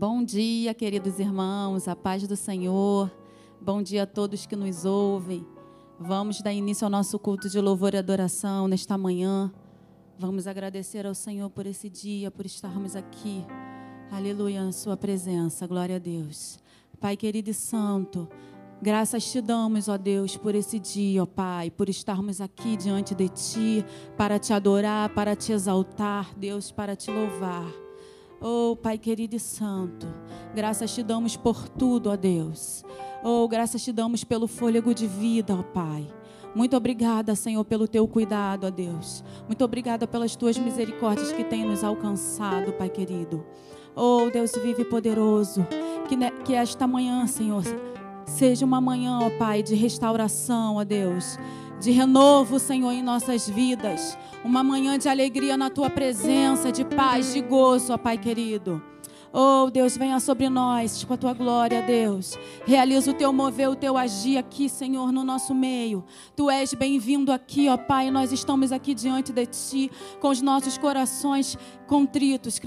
Bom dia, queridos irmãos, a paz do Senhor. Bom dia a todos que nos ouvem. Vamos dar início ao nosso culto de louvor e adoração nesta manhã. Vamos agradecer ao Senhor por esse dia, por estarmos aqui. Aleluia, na Sua presença. Glória a Deus. Pai querido e santo, graças te damos, ó Deus, por esse dia, ó Pai, por estarmos aqui diante de Ti, para te adorar, para te exaltar, Deus, para te louvar. Oh, Pai querido e santo, graças te damos por tudo, ó Deus. Oh, graças te damos pelo fôlego de vida, ó Pai. Muito obrigada, Senhor, pelo teu cuidado, ó Deus. Muito obrigada pelas tuas misericórdias que têm nos alcançado, Pai querido. Oh, Deus vive poderoso. Que, que esta manhã, Senhor, seja uma manhã, ó Pai, de restauração, ó Deus. De renovo, Senhor, em nossas vidas. Uma manhã de alegria na tua presença, de paz, de gozo, ó Pai querido. Oh, Deus, venha sobre nós com a tua glória, Deus. Realiza o teu mover, o teu agir aqui, Senhor, no nosso meio. Tu és bem-vindo aqui, ó Pai. Nós estamos aqui diante de ti, com os nossos corações contritos,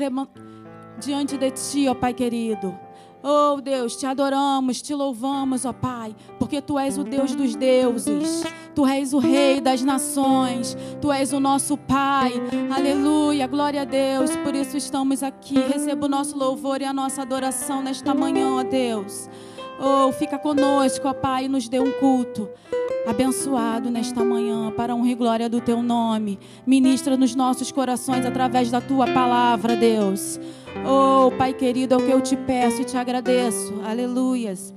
diante de ti, ó Pai querido. Oh Deus, te adoramos, te louvamos, ó Pai, porque tu és o Deus dos deuses, tu és o Rei das nações, tu és o nosso Pai. Aleluia, glória a Deus. Por isso estamos aqui. Receba o nosso louvor e a nossa adoração nesta manhã, ó Deus. Oh, fica conosco, ó Pai, e nos dê um culto abençoado nesta manhã para honra e glória do teu nome. Ministra nos nossos corações através da tua palavra, Deus. Oh, Pai querido, é o que eu te peço e te agradeço. Aleluias.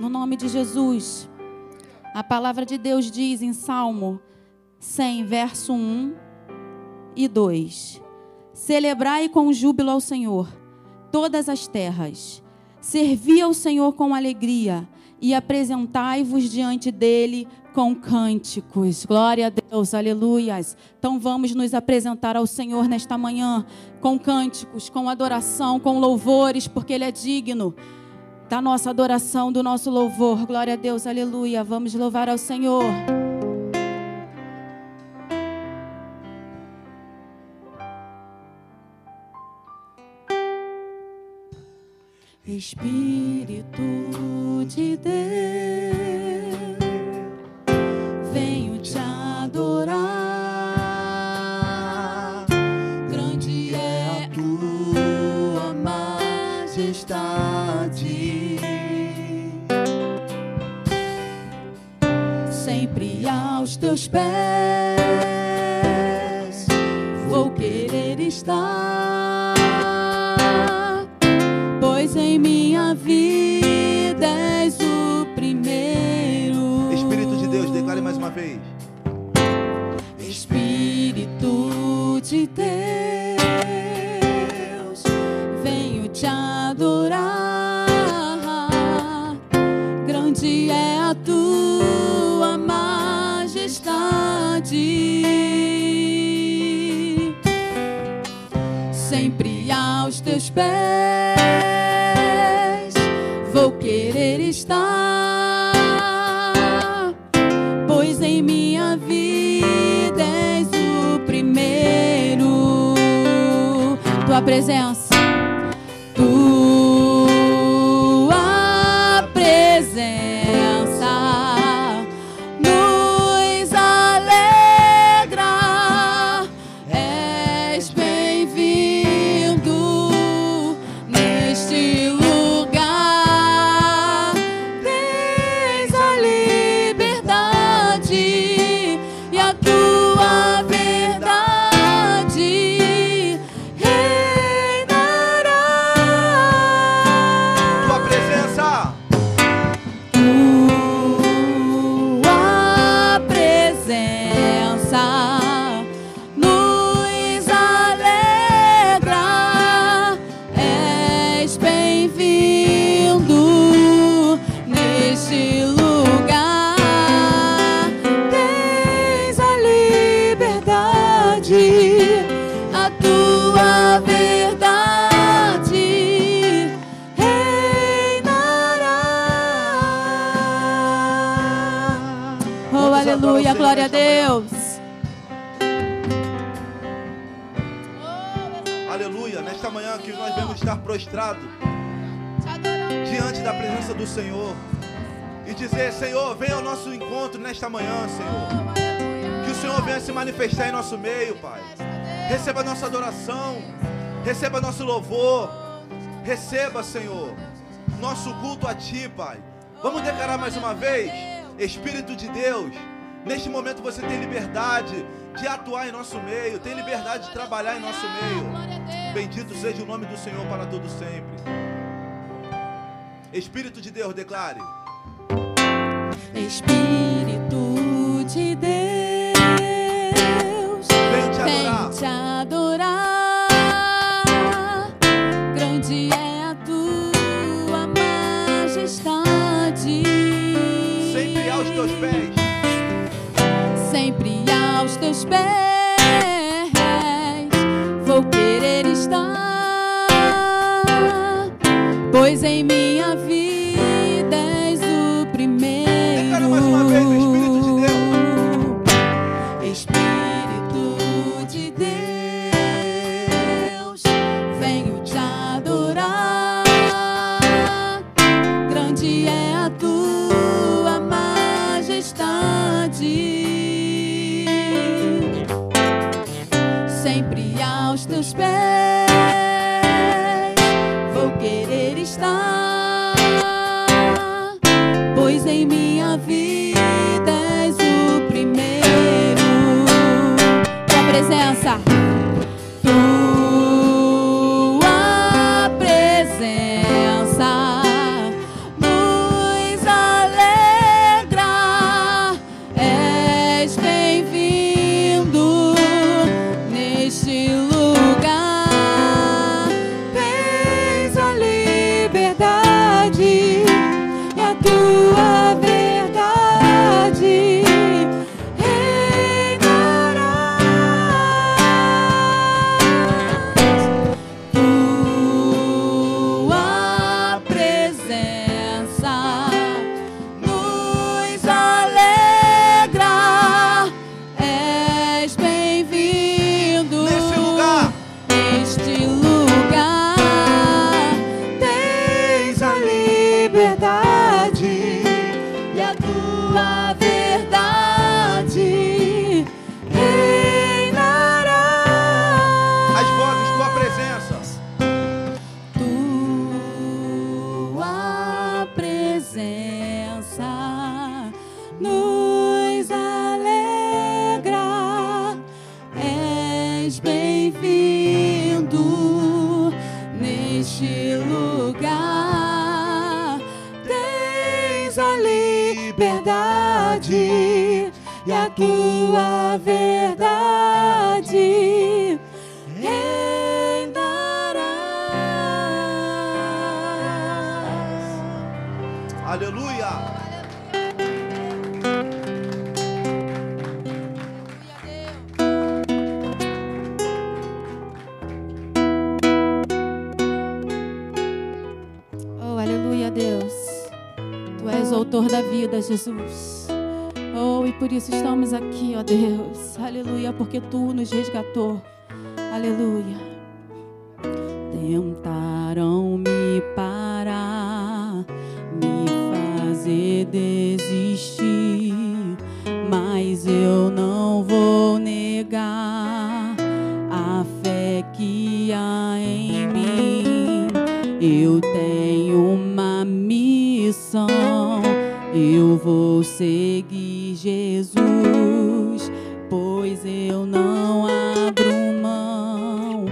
No nome de Jesus. A palavra de Deus diz em Salmo 100, verso 1 e 2: Celebrai com júbilo ao Senhor todas as terras. Servi ao Senhor com alegria e apresentai-vos diante dele com cânticos. Glória a Deus, aleluias. Então vamos nos apresentar ao Senhor nesta manhã com cânticos, com adoração, com louvores, porque Ele é digno da nossa adoração, do nosso louvor. Glória a Deus, aleluia. Vamos louvar ao Senhor. Espírito de Deus venho te adorar. Grande é a tua majestade. Sempre aos teus pés vou querer estar, vez. Espírito de Deus, venho te adorar. Grande é a tua majestade. Sempre aos teus pés vou querer estar presença, estar prostrados diante da presença do Senhor e dizer: Senhor, venha ao nosso encontro nesta manhã, Senhor. Que o Senhor venha se manifestar em nosso meio, Pai. Receba nossa adoração, receba nosso louvor, receba, Senhor, nosso culto a Ti, Pai. Vamos declarar mais uma vez, Espírito de Deus. Neste momento você tem liberdade de atuar em nosso meio, tem liberdade de trabalhar em nosso meio. Bendito seja o nome do Senhor para todo sempre. Espírito de Deus, declare. Espírito de Deus, Vem te adorar. vem te adorar. Grande é a tua majestade. Sempre aos teus pés. Teus pés. Vou querer estar, pois em minha vida Jesus. Oh, e por isso estamos aqui, ó Deus. Aleluia, porque tu nos resgatou. Aleluia. Tentaram me parar, me fazer desistir, vou seguir Jesus, pois eu não abro mão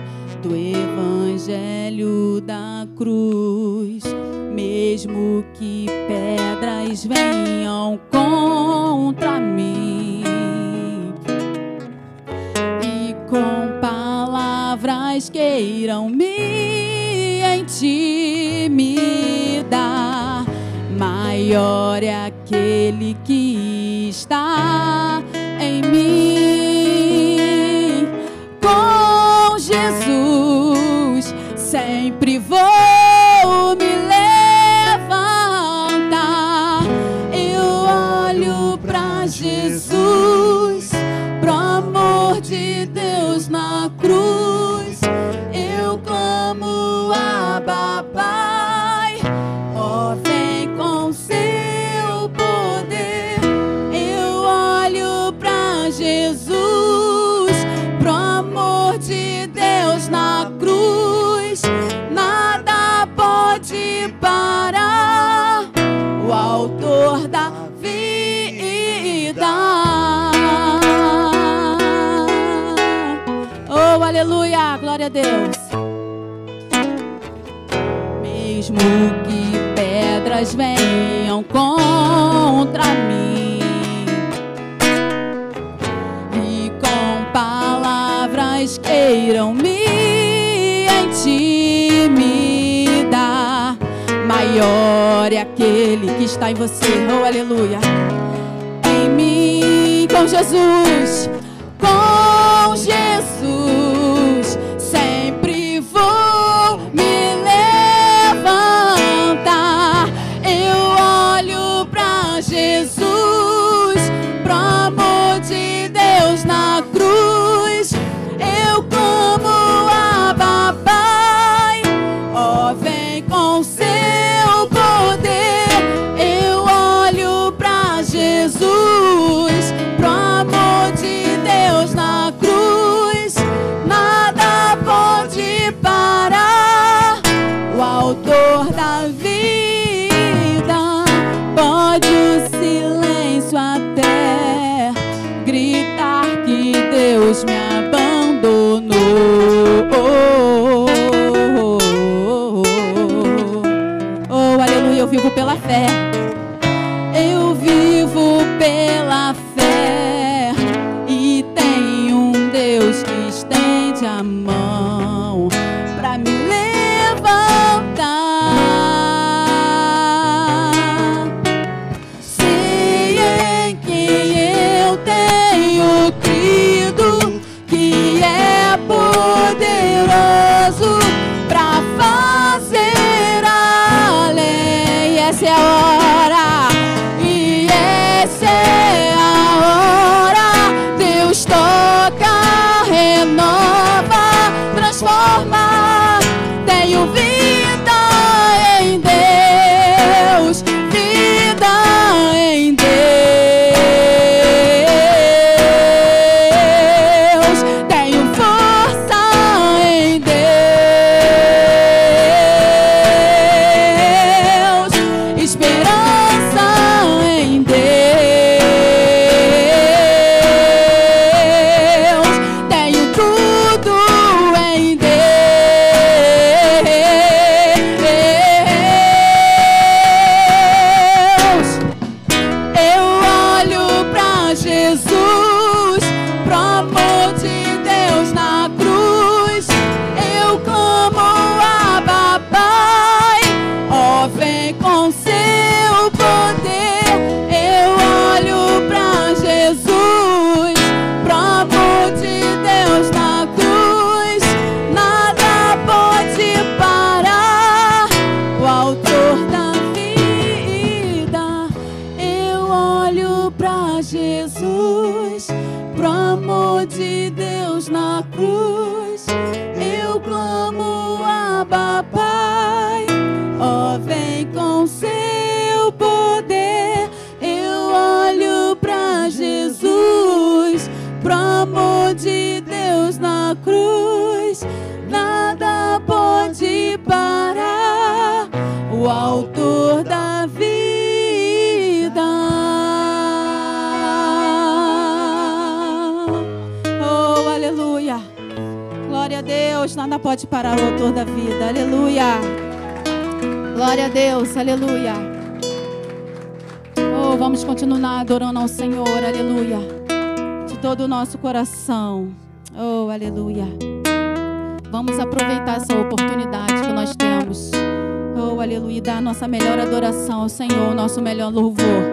do evangelho da cruz, mesmo que pedras venham contra mim e com palavras queiram me intimidar. Maior é aquele que está Glória a Deus. Mesmo que pedras venham contra mim e com palavras queiram me intimidar, maior é aquele que está em você. Oh, aleluia. Em mim, com Jesus, com Jesus. coração. Oh, aleluia. Vamos aproveitar essa oportunidade que nós temos. Oh, aleluia. Dar a nossa melhor adoração ao Senhor, nosso melhor louvor.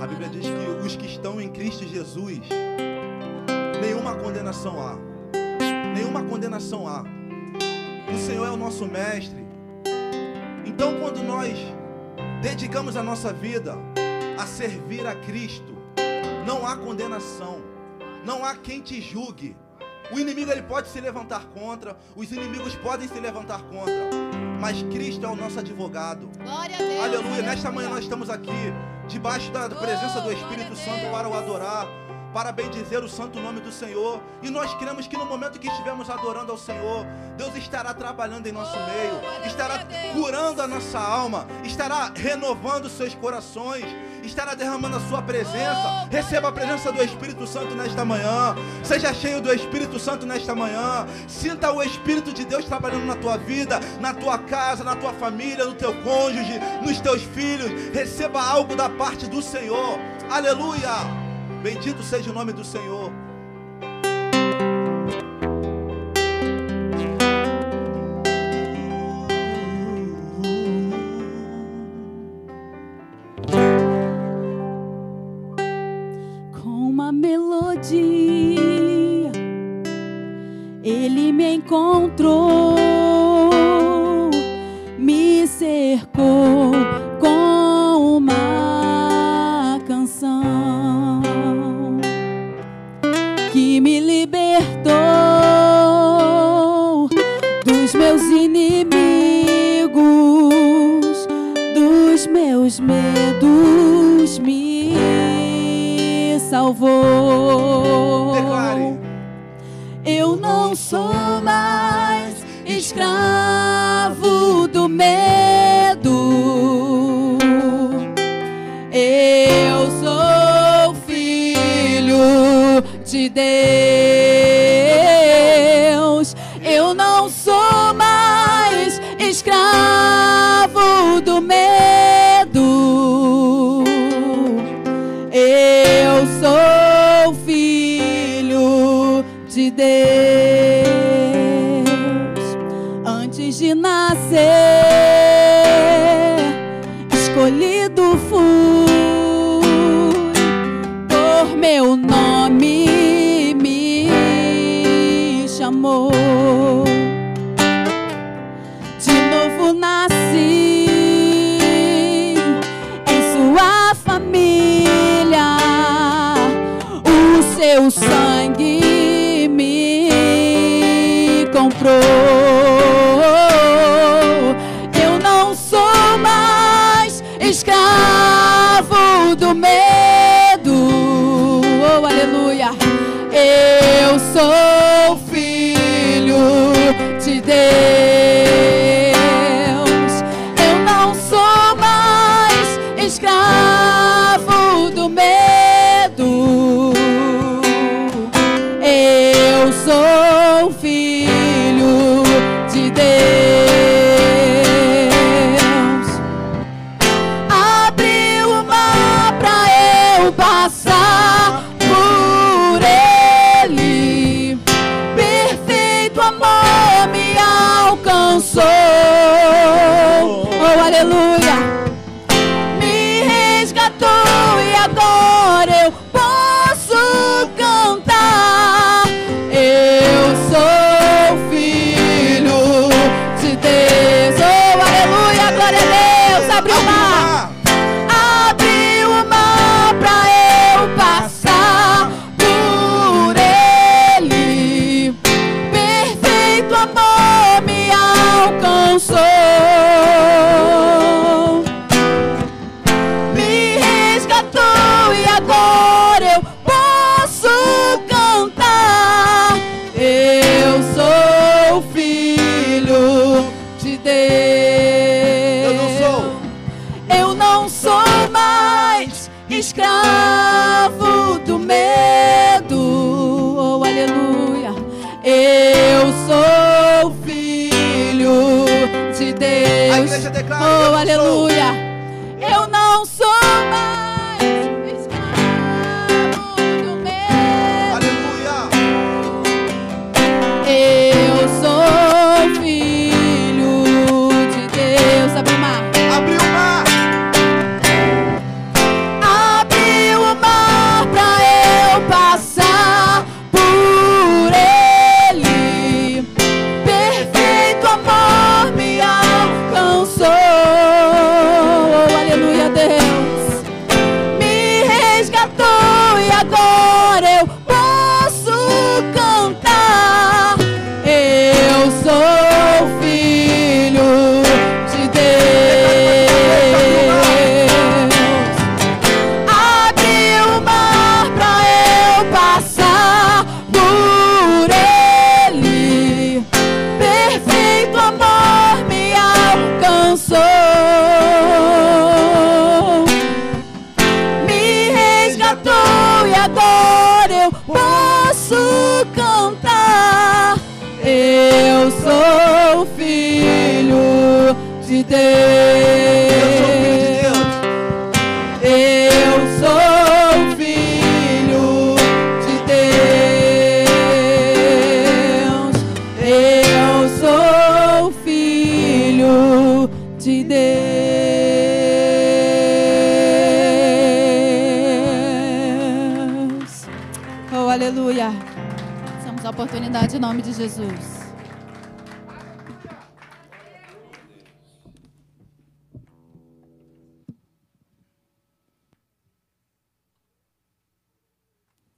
A Bíblia diz que os que estão em Cristo Jesus nenhuma condenação há. Nenhuma condenação há. O Senhor é o nosso mestre. Então, quando nós dedicamos a nossa vida a servir a Cristo, não há condenação, não há quem te julgue. O inimigo ele pode se levantar contra, os inimigos podem se levantar contra, mas Cristo é o nosso advogado. Glória a Deus. Aleluia. Nesta manhã nós estamos aqui, debaixo da presença do Espírito Santo, para o adorar, para bendizer o santo nome do Senhor. E nós cremos que no momento que estivermos adorando ao Senhor, Deus estará trabalhando em nosso meio, estará curando a nossa alma, estará renovando seus corações, estará derramando a sua presença. Receba a presença do Espírito Santo nesta manhã. Seja cheio do Espírito Santo nesta manhã. Sinta o Espírito de Deus trabalhando na tua vida, na tua casa, na tua família, no teu cônjuge, nos teus filhos. Receba algo da parte do Senhor. Aleluia. Bendito seja o nome do Senhor.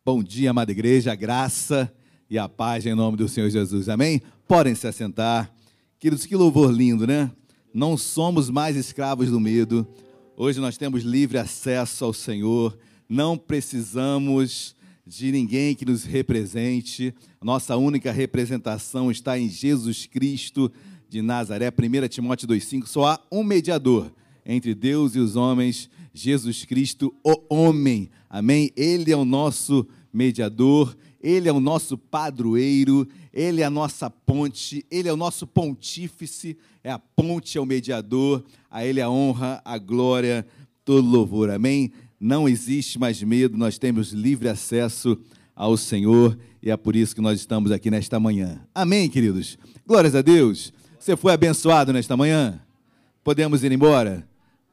Bom dia, amada igreja, a graça e a paz em nome do Senhor Jesus. Amém? Podem se assentar. Queridos, que louvor lindo, né? Não somos mais escravos do medo. Hoje nós temos livre acesso ao Senhor. Não precisamos de ninguém que nos represente. Nossa única representação está em Jesus Cristo de Nazaré. 1 Timóteo 2,5. Só há um mediador entre Deus e os homens, Jesus Cristo, o homem. Amém? Ele é o nosso mediador, ele é o nosso padroeiro, ele é a nossa ponte, ele é o nosso pontífice, é a ponte, é o mediador, a ele a honra, a glória, todo louvor. Amém? não existe mais medo, nós temos livre acesso ao Senhor e é por isso que nós estamos aqui nesta manhã. Amém, queridos? Glórias a Deus. Você foi abençoado nesta manhã? Podemos ir embora?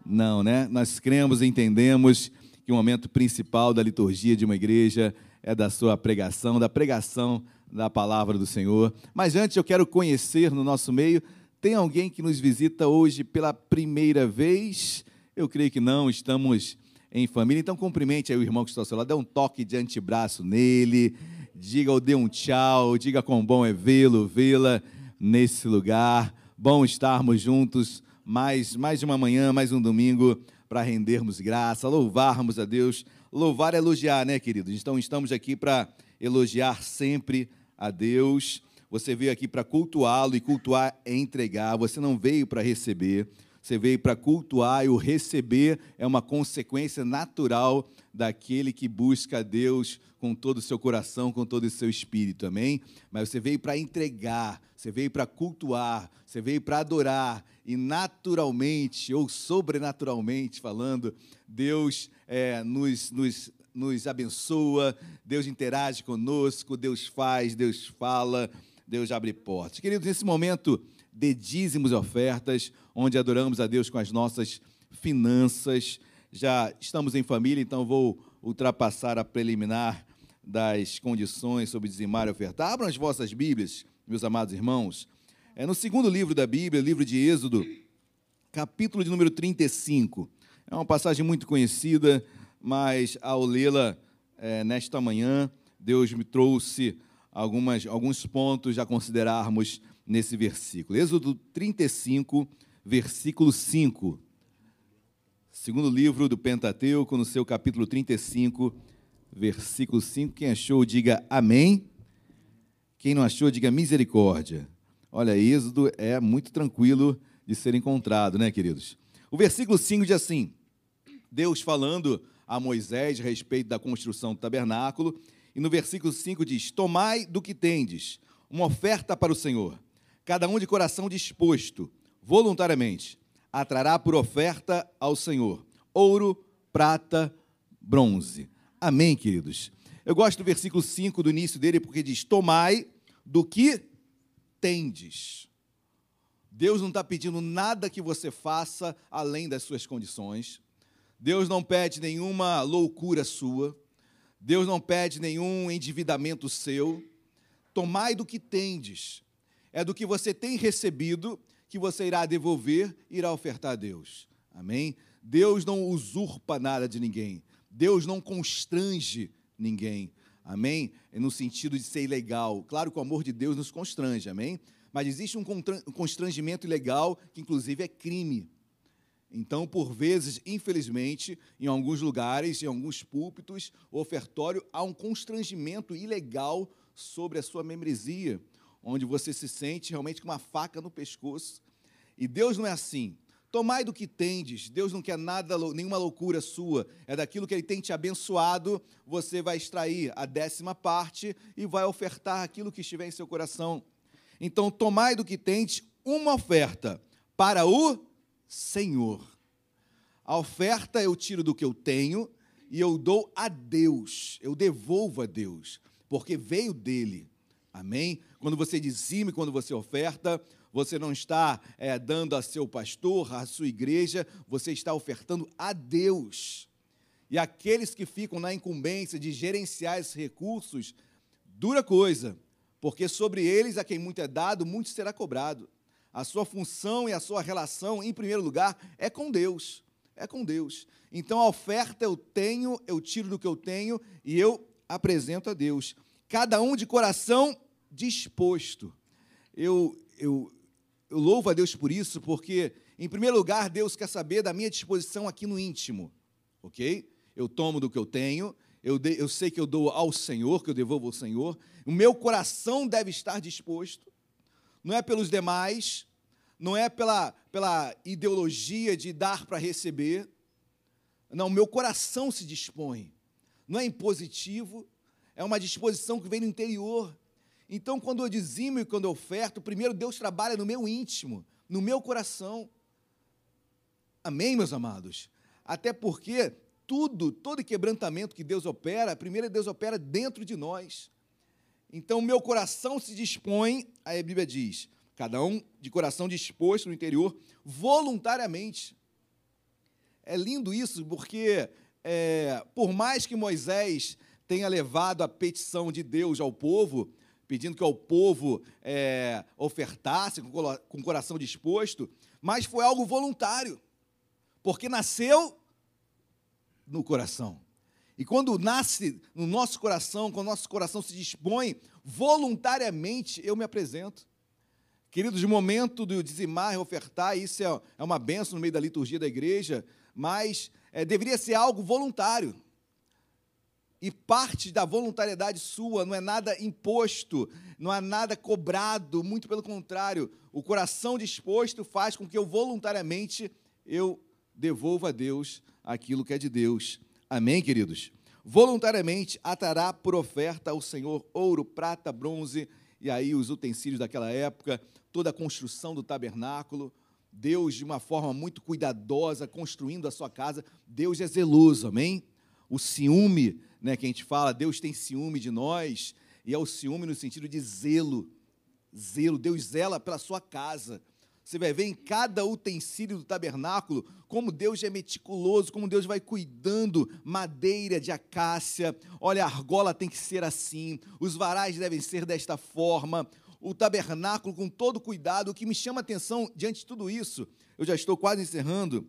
Não, né? Nós cremos e entendemos que o momento principal da liturgia de uma igreja é da sua pregação, da pregação da palavra do Senhor. Mas antes eu quero conhecer no nosso meio, tem alguém que nos visita hoje pela primeira vez? Eu creio que não, estamos em família. Então, cumprimente aí o irmão que está ao seu lado, dê um toque de antebraço nele, diga ou dê um tchau, diga quão bom é vê-lo, vê-la nesse lugar. Bom estarmos juntos mais, mais uma manhã, mais um domingo para rendermos graça, louvarmos a Deus. Louvar é elogiar, né, queridos? Então, estamos aqui para elogiar sempre a Deus. Você veio aqui para cultuá-lo e cultuar é entregar. Você não veio para receber. Você veio para cultuar e o receber é uma consequência natural daquele que busca a Deus com todo o seu coração, com todo o seu espírito, amém? Mas você veio para entregar, você veio para cultuar, você veio para adorar, e naturalmente ou sobrenaturalmente falando, Deus é, nos, nos, nos abençoa, Deus interage conosco, Deus faz, Deus fala, Deus abre portas. Queridos, nesse momento de dízimos e ofertas, onde adoramos a Deus com as nossas finanças. Já estamos em família, então vou ultrapassar a preliminar das condições sobre dizimar e ofertar. Abram as vossas Bíblias, meus amados irmãos. É no segundo livro da Bíblia, livro de Êxodo, capítulo de número 35. É uma passagem muito conhecida, mas ao lê-la é, nesta manhã, Deus me trouxe algumas, alguns pontos a considerarmos nesse versículo. Êxodo 35, versículo 5. Segundo livro do Pentateuco, no seu capítulo 35, versículo 5. Quem achou, diga amém. Quem não achou, diga misericórdia. Olha, Êxodo é muito tranquilo de ser encontrado, né, queridos? O versículo 5 diz assim: Deus falando a Moisés a respeito da construção do tabernáculo, e no versículo 5 diz: Tomai do que tendes, uma oferta para o Senhor, cada um de coração disposto, voluntariamente, atrará por oferta ao Senhor ouro, prata, bronze. Amém, queridos? Eu gosto do versículo 5 do início dele, porque diz: Tomai do que tendes. Deus não está pedindo nada que você faça além das suas condições. Deus não pede nenhuma loucura sua. Deus não pede nenhum endividamento seu. Tomai do que tendes é do que você tem recebido que você irá devolver, irá ofertar a Deus. Amém? Deus não usurpa nada de ninguém. Deus não constrange ninguém. Amém? É no sentido de ser ilegal. Claro que o amor de Deus nos constrange, amém? Mas existe um constrangimento ilegal que, inclusive, é crime. Então, por vezes, infelizmente, em alguns lugares, em alguns púlpitos, o ofertório, há um constrangimento ilegal sobre a sua membresia onde você se sente realmente com uma faca no pescoço. E Deus não é assim. Tomai do que tendes, Deus não quer nada, nenhuma loucura sua, é daquilo que Ele tem te abençoado, você vai extrair a décima parte e vai ofertar aquilo que estiver em seu coração. Então, tomai do que tendes uma oferta para o Senhor. A oferta eu tiro do que eu tenho e eu dou a Deus, eu devolvo a Deus, porque veio dele. Amém? Quando você dizime, quando você oferta, você não está é, dando a seu pastor, a sua igreja, você está ofertando a Deus. E aqueles que ficam na incumbência de gerenciar esses recursos, dura coisa, porque sobre eles, a quem muito é dado, muito será cobrado. A sua função e a sua relação, em primeiro lugar, é com Deus. É com Deus. Então a oferta eu tenho, eu tiro do que eu tenho e eu apresento a Deus. Cada um de coração disposto. Eu, eu, eu louvo a Deus por isso, porque, em primeiro lugar, Deus quer saber da minha disposição aqui no íntimo, ok? Eu tomo do que eu tenho, eu, de, eu sei que eu dou ao Senhor, que eu devolvo ao Senhor. O meu coração deve estar disposto não é pelos demais, não é pela, pela ideologia de dar para receber. Não, meu coração se dispõe. Não é impositivo, é uma disposição que vem do interior. Então, quando eu dizimo e quando eu oferto, primeiro Deus trabalha no meu íntimo, no meu coração. Amém, meus amados? Até porque tudo, todo quebrantamento que Deus opera, primeiro Deus opera dentro de nós. Então, meu coração se dispõe, a Bíblia diz, cada um de coração disposto no interior, voluntariamente. É lindo isso, porque é, por mais que Moisés tenha levado a petição de Deus ao povo, pedindo que o povo é, ofertasse com, com o coração disposto, mas foi algo voluntário, porque nasceu no coração. E quando nasce no nosso coração, quando o nosso coração se dispõe, voluntariamente eu me apresento. Queridos, de momento do dizimar e ofertar, isso é, é uma benção no meio da liturgia da igreja, mas é, deveria ser algo voluntário. E parte da voluntariedade sua não é nada imposto, não é nada cobrado, muito pelo contrário, o coração disposto faz com que eu voluntariamente eu devolva a Deus aquilo que é de Deus. Amém, queridos? Voluntariamente atará por oferta ao Senhor ouro, prata, bronze, e aí os utensílios daquela época, toda a construção do tabernáculo. Deus, de uma forma muito cuidadosa, construindo a sua casa. Deus é zeloso, amém? O ciúme, né, que a gente fala, Deus tem ciúme de nós, e é o ciúme no sentido de zelo. Zelo, Deus zela pela sua casa. Você vai ver em cada utensílio do tabernáculo como Deus é meticuloso, como Deus vai cuidando, madeira de acácia. Olha, a argola tem que ser assim, os varais devem ser desta forma. O tabernáculo com todo cuidado. O que me chama a atenção diante de tudo isso, eu já estou quase encerrando,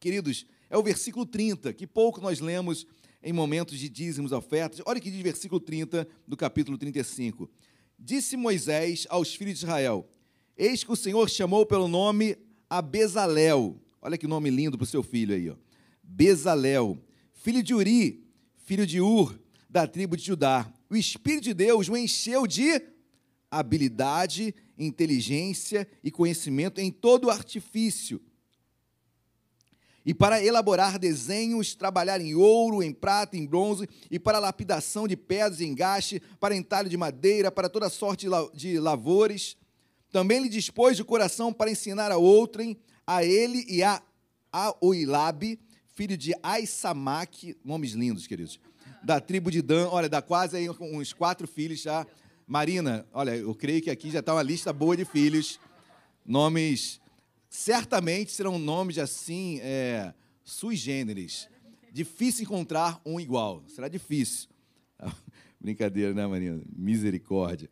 queridos, é o versículo 30, que pouco nós lemos em momentos de dízimos, ofertas. Olha o que diz versículo 30 do capítulo 35. Disse Moisés aos filhos de Israel: Eis que o Senhor chamou pelo nome a Bezalel. Olha que nome lindo para o seu filho aí, ó. Bezalel, filho de Uri, filho de Ur, da tribo de Judá. O Espírito de Deus o encheu de habilidade, inteligência e conhecimento em todo artifício. E para elaborar desenhos, trabalhar em ouro, em prata, em bronze, e para lapidação de pedras, engaste, para entalho de madeira, para toda sorte de lavores também lhe dispôs de coração para ensinar a outrem, a ele e a Oilabe, filho de Aisamaque, nomes lindos, queridos, da tribo de Dan, olha, dá quase aí uns quatro filhos já. Marina, olha, eu creio que aqui já está uma lista boa de filhos, nomes, certamente serão nomes assim, é, sui generis, difícil encontrar um igual, será difícil. Brincadeira, né, Marina? Misericórdia.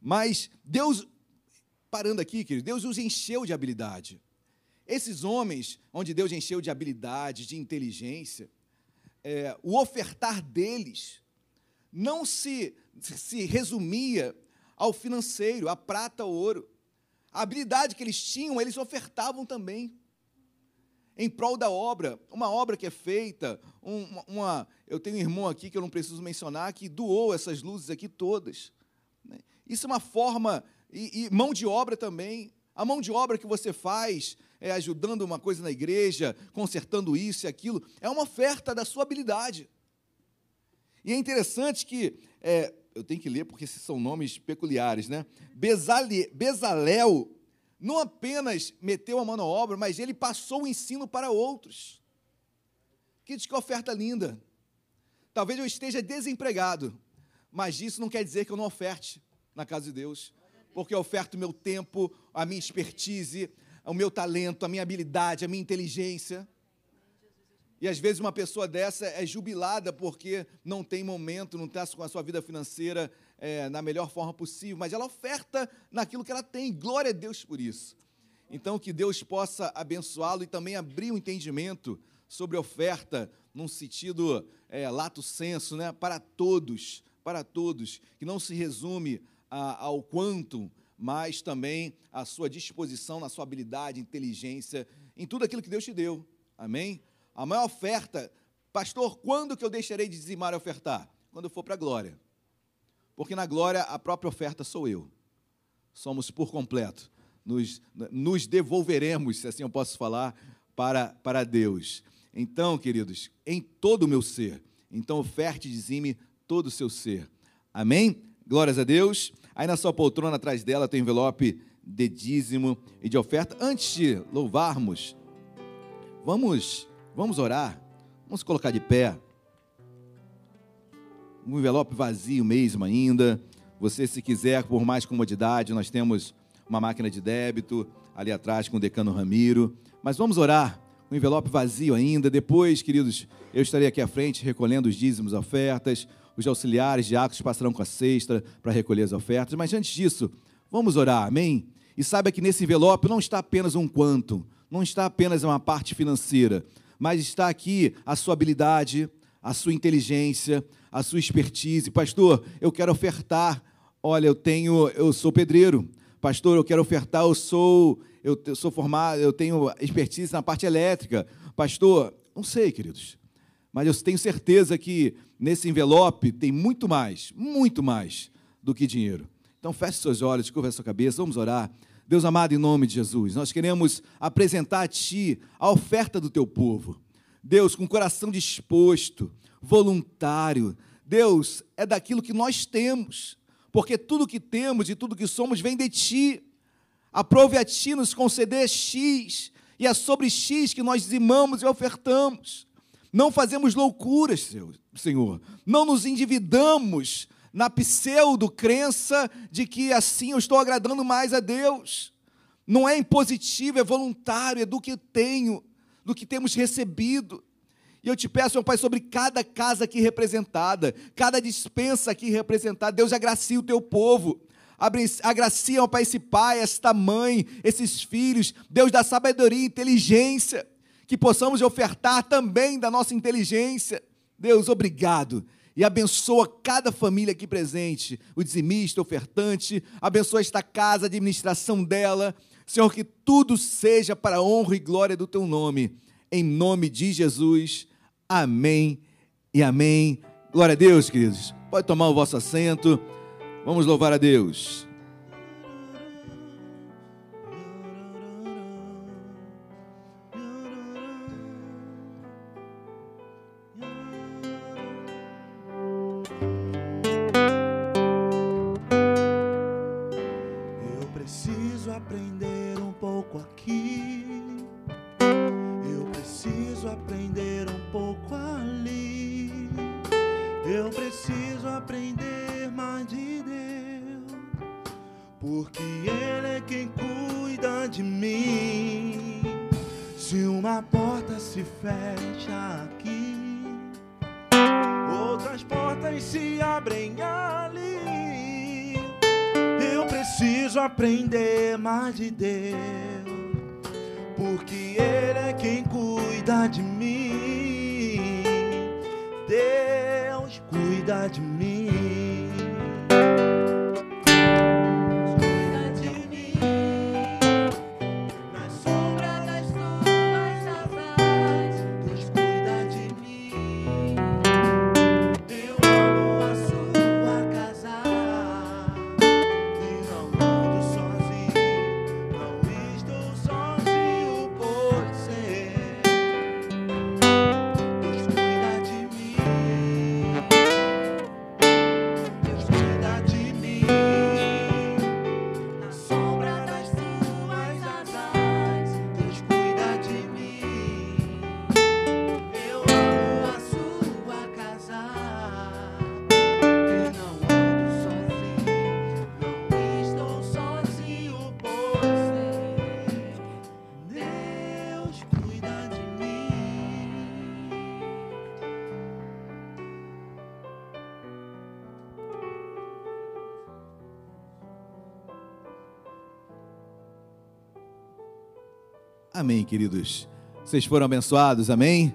Mas Deus parando aqui, querido, Deus os encheu de habilidade. Esses homens, onde Deus encheu de habilidade, de inteligência, é, o ofertar deles não se, se resumia ao financeiro, a prata, o ouro. A habilidade que eles tinham, eles ofertavam também em prol da obra. Uma obra que é feita, uma, eu tenho um irmão aqui que eu não preciso mencionar, que doou essas luzes aqui todas. Né? Isso é uma forma e, e mão de obra também. A mão de obra que você faz, é, ajudando uma coisa na igreja, consertando isso e aquilo, é uma oferta da sua habilidade. E é interessante que, é, eu tenho que ler porque esses são nomes peculiares, né? Bezale, Bezalel não apenas meteu a mão na obra, mas ele passou o ensino para outros. Que que oferta linda. Talvez eu esteja desempregado, mas isso não quer dizer que eu não oferte na casa de Deus, porque eu oferto o meu tempo, a minha expertise, o meu talento, a minha habilidade, a minha inteligência. E às vezes uma pessoa dessa é jubilada porque não tem momento, não está com a sua vida financeira é, na melhor forma possível, mas ela oferta naquilo que ela tem. Glória a Deus por isso. Então, que Deus possa abençoá-lo e também abrir o um entendimento sobre oferta, num sentido é, lato senso, né? para todos, para todos, que não se resume ao quanto, mas também a sua disposição, na sua habilidade, inteligência, em tudo aquilo que Deus te deu. Amém? A maior oferta, pastor, quando que eu deixarei de dizimar e ofertar? Quando eu for para a glória. Porque na glória a própria oferta sou eu. Somos por completo. Nos, nos devolveremos, se assim eu posso falar, para, para Deus. Então, queridos, em todo o meu ser. Então, oferte e dizime todo o seu ser. Amém? Glórias a Deus. Aí na sua poltrona, atrás dela, tem envelope de dízimo e de oferta. Antes de louvarmos, vamos, vamos orar. Vamos colocar de pé um envelope vazio mesmo ainda. Você, se quiser, por mais comodidade, nós temos uma máquina de débito ali atrás com o decano Ramiro. Mas vamos orar. Um envelope vazio ainda. Depois, queridos, eu estarei aqui à frente recolhendo os dízimos, ofertas. Os auxiliares diáconos passarão com a cesta para recolher as ofertas. Mas antes disso, vamos orar, amém? E saiba que nesse envelope não está apenas um quanto, não está apenas uma parte financeira, mas está aqui a sua habilidade, a sua inteligência, a sua expertise. Pastor, eu quero ofertar. Olha, eu tenho, eu sou pedreiro. Pastor, eu quero ofertar, eu sou, eu sou formado, eu tenho expertise na parte elétrica. Pastor, não sei, queridos. Mas eu tenho certeza que nesse envelope tem muito mais, muito mais do que dinheiro. Então feche seus olhos, curva sua cabeça, vamos orar. Deus amado, em nome de Jesus, nós queremos apresentar a Ti a oferta do Teu povo. Deus, com coração disposto, voluntário. Deus, é daquilo que nós temos, porque tudo que temos e tudo que somos vem de Ti. Aprove a Ti nos conceder X, e é sobre X que nós dizimamos e ofertamos. Não fazemos loucuras, Senhor. Não nos endividamos na pseudo-crença de que assim eu estou agradando mais a Deus. Não é impositivo, é voluntário, é do que tenho, do que temos recebido. E eu te peço, meu Pai, sobre cada casa aqui representada, cada dispensa aqui representada, Deus agracie o teu povo. Agracia, meu Pai, esse pai, esta mãe, esses filhos. Deus dá sabedoria inteligência. Que possamos ofertar também da nossa inteligência. Deus, obrigado. E abençoa cada família aqui presente, o dizimista, o ofertante. Abençoa esta casa, a administração dela. Senhor, que tudo seja para a honra e glória do teu nome. Em nome de Jesus. Amém e amém. Glória a Deus, queridos. Pode tomar o vosso assento. Vamos louvar a Deus. Queridos. Vocês foram abençoados, amém?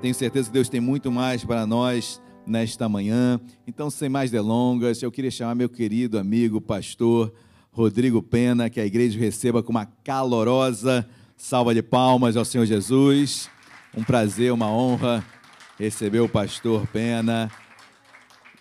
Tenho certeza que Deus tem muito mais para nós nesta manhã. Então, sem mais delongas, eu queria chamar meu querido amigo, pastor Rodrigo Pena, que a igreja receba com uma calorosa salva de palmas ao Senhor Jesus. Um prazer, uma honra receber o pastor Pena,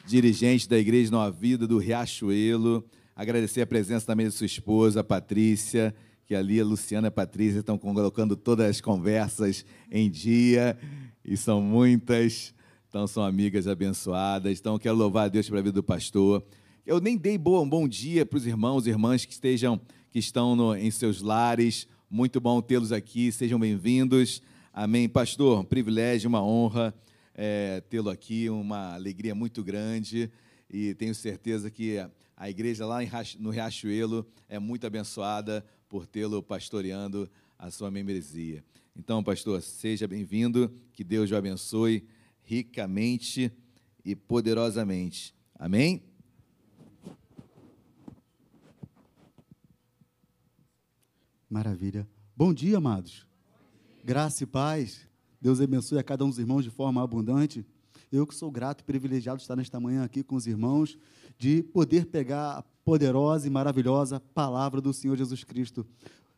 dirigente da igreja Nova Vida do Riachuelo. Agradecer a presença também de sua esposa, Patrícia, que ali a Luciana e a Patrícia estão colocando todas as conversas em dia, e são muitas, então são amigas abençoadas. Então quero louvar a Deus pela vida do pastor. Eu nem dei boa, um bom dia para os irmãos e irmãs que estejam que estão no, em seus lares. Muito bom tê-los aqui, sejam bem-vindos. Amém. Pastor, um privilégio, uma honra é, tê-lo aqui, uma alegria muito grande e tenho certeza que a igreja lá no Riachuelo é muito abençoada por tê-lo pastoreando a sua membresia. Então, pastor, seja bem-vindo, que Deus o abençoe ricamente e poderosamente. Amém? Maravilha. Bom dia, amados. Graça e paz. Deus abençoe a cada um dos irmãos de forma abundante. Eu que sou grato e privilegiado de estar nesta manhã aqui com os irmãos, de poder pegar poderosa e maravilhosa palavra do Senhor Jesus Cristo.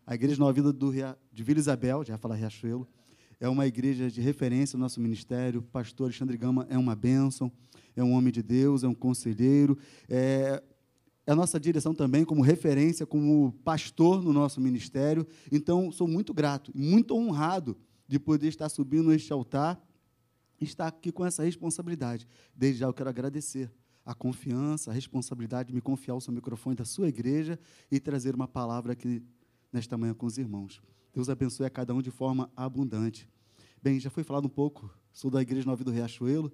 A Igreja Nova Vida do, de Vila Isabel, já fala Riachuelo, é uma igreja de referência no nosso ministério. O pastor Alexandre Gama é uma bênção, é um homem de Deus, é um conselheiro, é, é a nossa direção também como referência, como pastor no nosso ministério. Então, sou muito grato, muito honrado de poder estar subindo este altar e estar aqui com essa responsabilidade. Desde já eu quero agradecer a confiança, a responsabilidade de me confiar o seu microfone da sua igreja e trazer uma palavra aqui nesta manhã com os irmãos. Deus abençoe a cada um de forma abundante. Bem, já foi falado um pouco, sou da Igreja Nova do Riachuelo,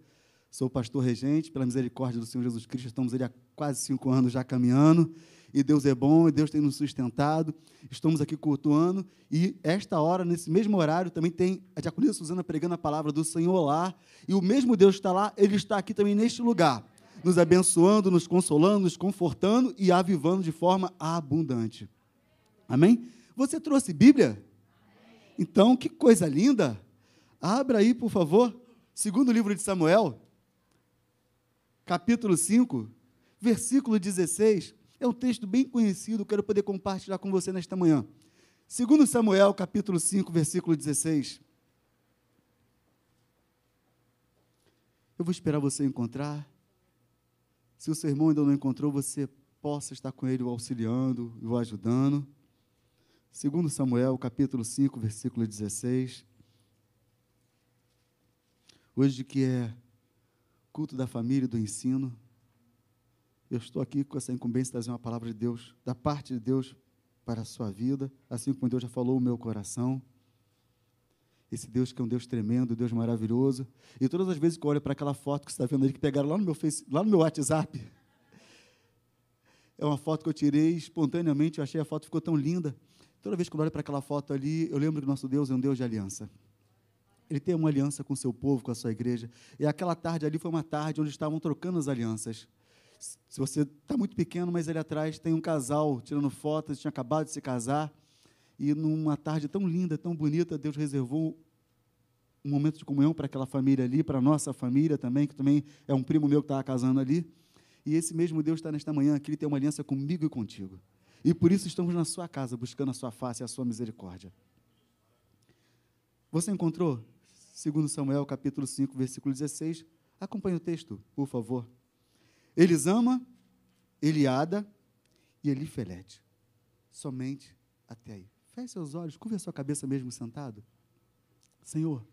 sou pastor regente, pela misericórdia do Senhor Jesus Cristo, estamos ali há quase cinco anos já caminhando, e Deus é bom, e Deus tem nos sustentado, estamos aqui cultuando, e esta hora, nesse mesmo horário, também tem a diaconisa Suzana pregando a palavra do Senhor lá, e o mesmo Deus está lá, Ele está aqui também neste lugar, nos abençoando, nos consolando, nos confortando e avivando de forma abundante. Amém? Você trouxe Bíblia? Então, que coisa linda! Abra aí, por favor, segundo livro de Samuel, capítulo 5, versículo 16. É um texto bem conhecido, quero poder compartilhar com você nesta manhã. Segundo Samuel, capítulo 5, versículo 16. Eu vou esperar você encontrar. Se o seu irmão ainda não encontrou, você possa estar com ele o auxiliando, o ajudando. Segundo Samuel, capítulo 5, versículo 16. Hoje que é culto da família e do ensino, eu estou aqui com essa incumbência de trazer uma palavra de Deus, da parte de Deus para a sua vida, assim como Deus já falou o meu coração. Esse Deus que é um Deus tremendo, Deus maravilhoso. E todas as vezes que eu olho para aquela foto que você está vendo ali, que pegaram lá no meu, face, lá no meu WhatsApp, é uma foto que eu tirei espontaneamente, eu achei a foto ficou tão linda. Toda vez que eu olho para aquela foto ali, eu lembro que nosso Deus é um Deus de aliança. Ele tem uma aliança com o seu povo, com a sua igreja. E aquela tarde ali foi uma tarde onde estavam trocando as alianças. Se você está muito pequeno, mas ali atrás tem um casal tirando fotos, tinha acabado de se casar. E numa tarde tão linda, tão bonita, Deus reservou um momento de comunhão para aquela família ali, para a nossa família também, que também é um primo meu que estava casando ali. E esse mesmo Deus está nesta manhã aqui, ele tem uma aliança comigo e contigo. E por isso estamos na sua casa, buscando a sua face e a sua misericórdia. Você encontrou? Segundo Samuel, capítulo 5, versículo 16. Acompanhe o texto, por favor. Elisama, Eliada e Elifelete. Somente até aí. Feche seus olhos, curva a sua cabeça mesmo sentado. Senhor,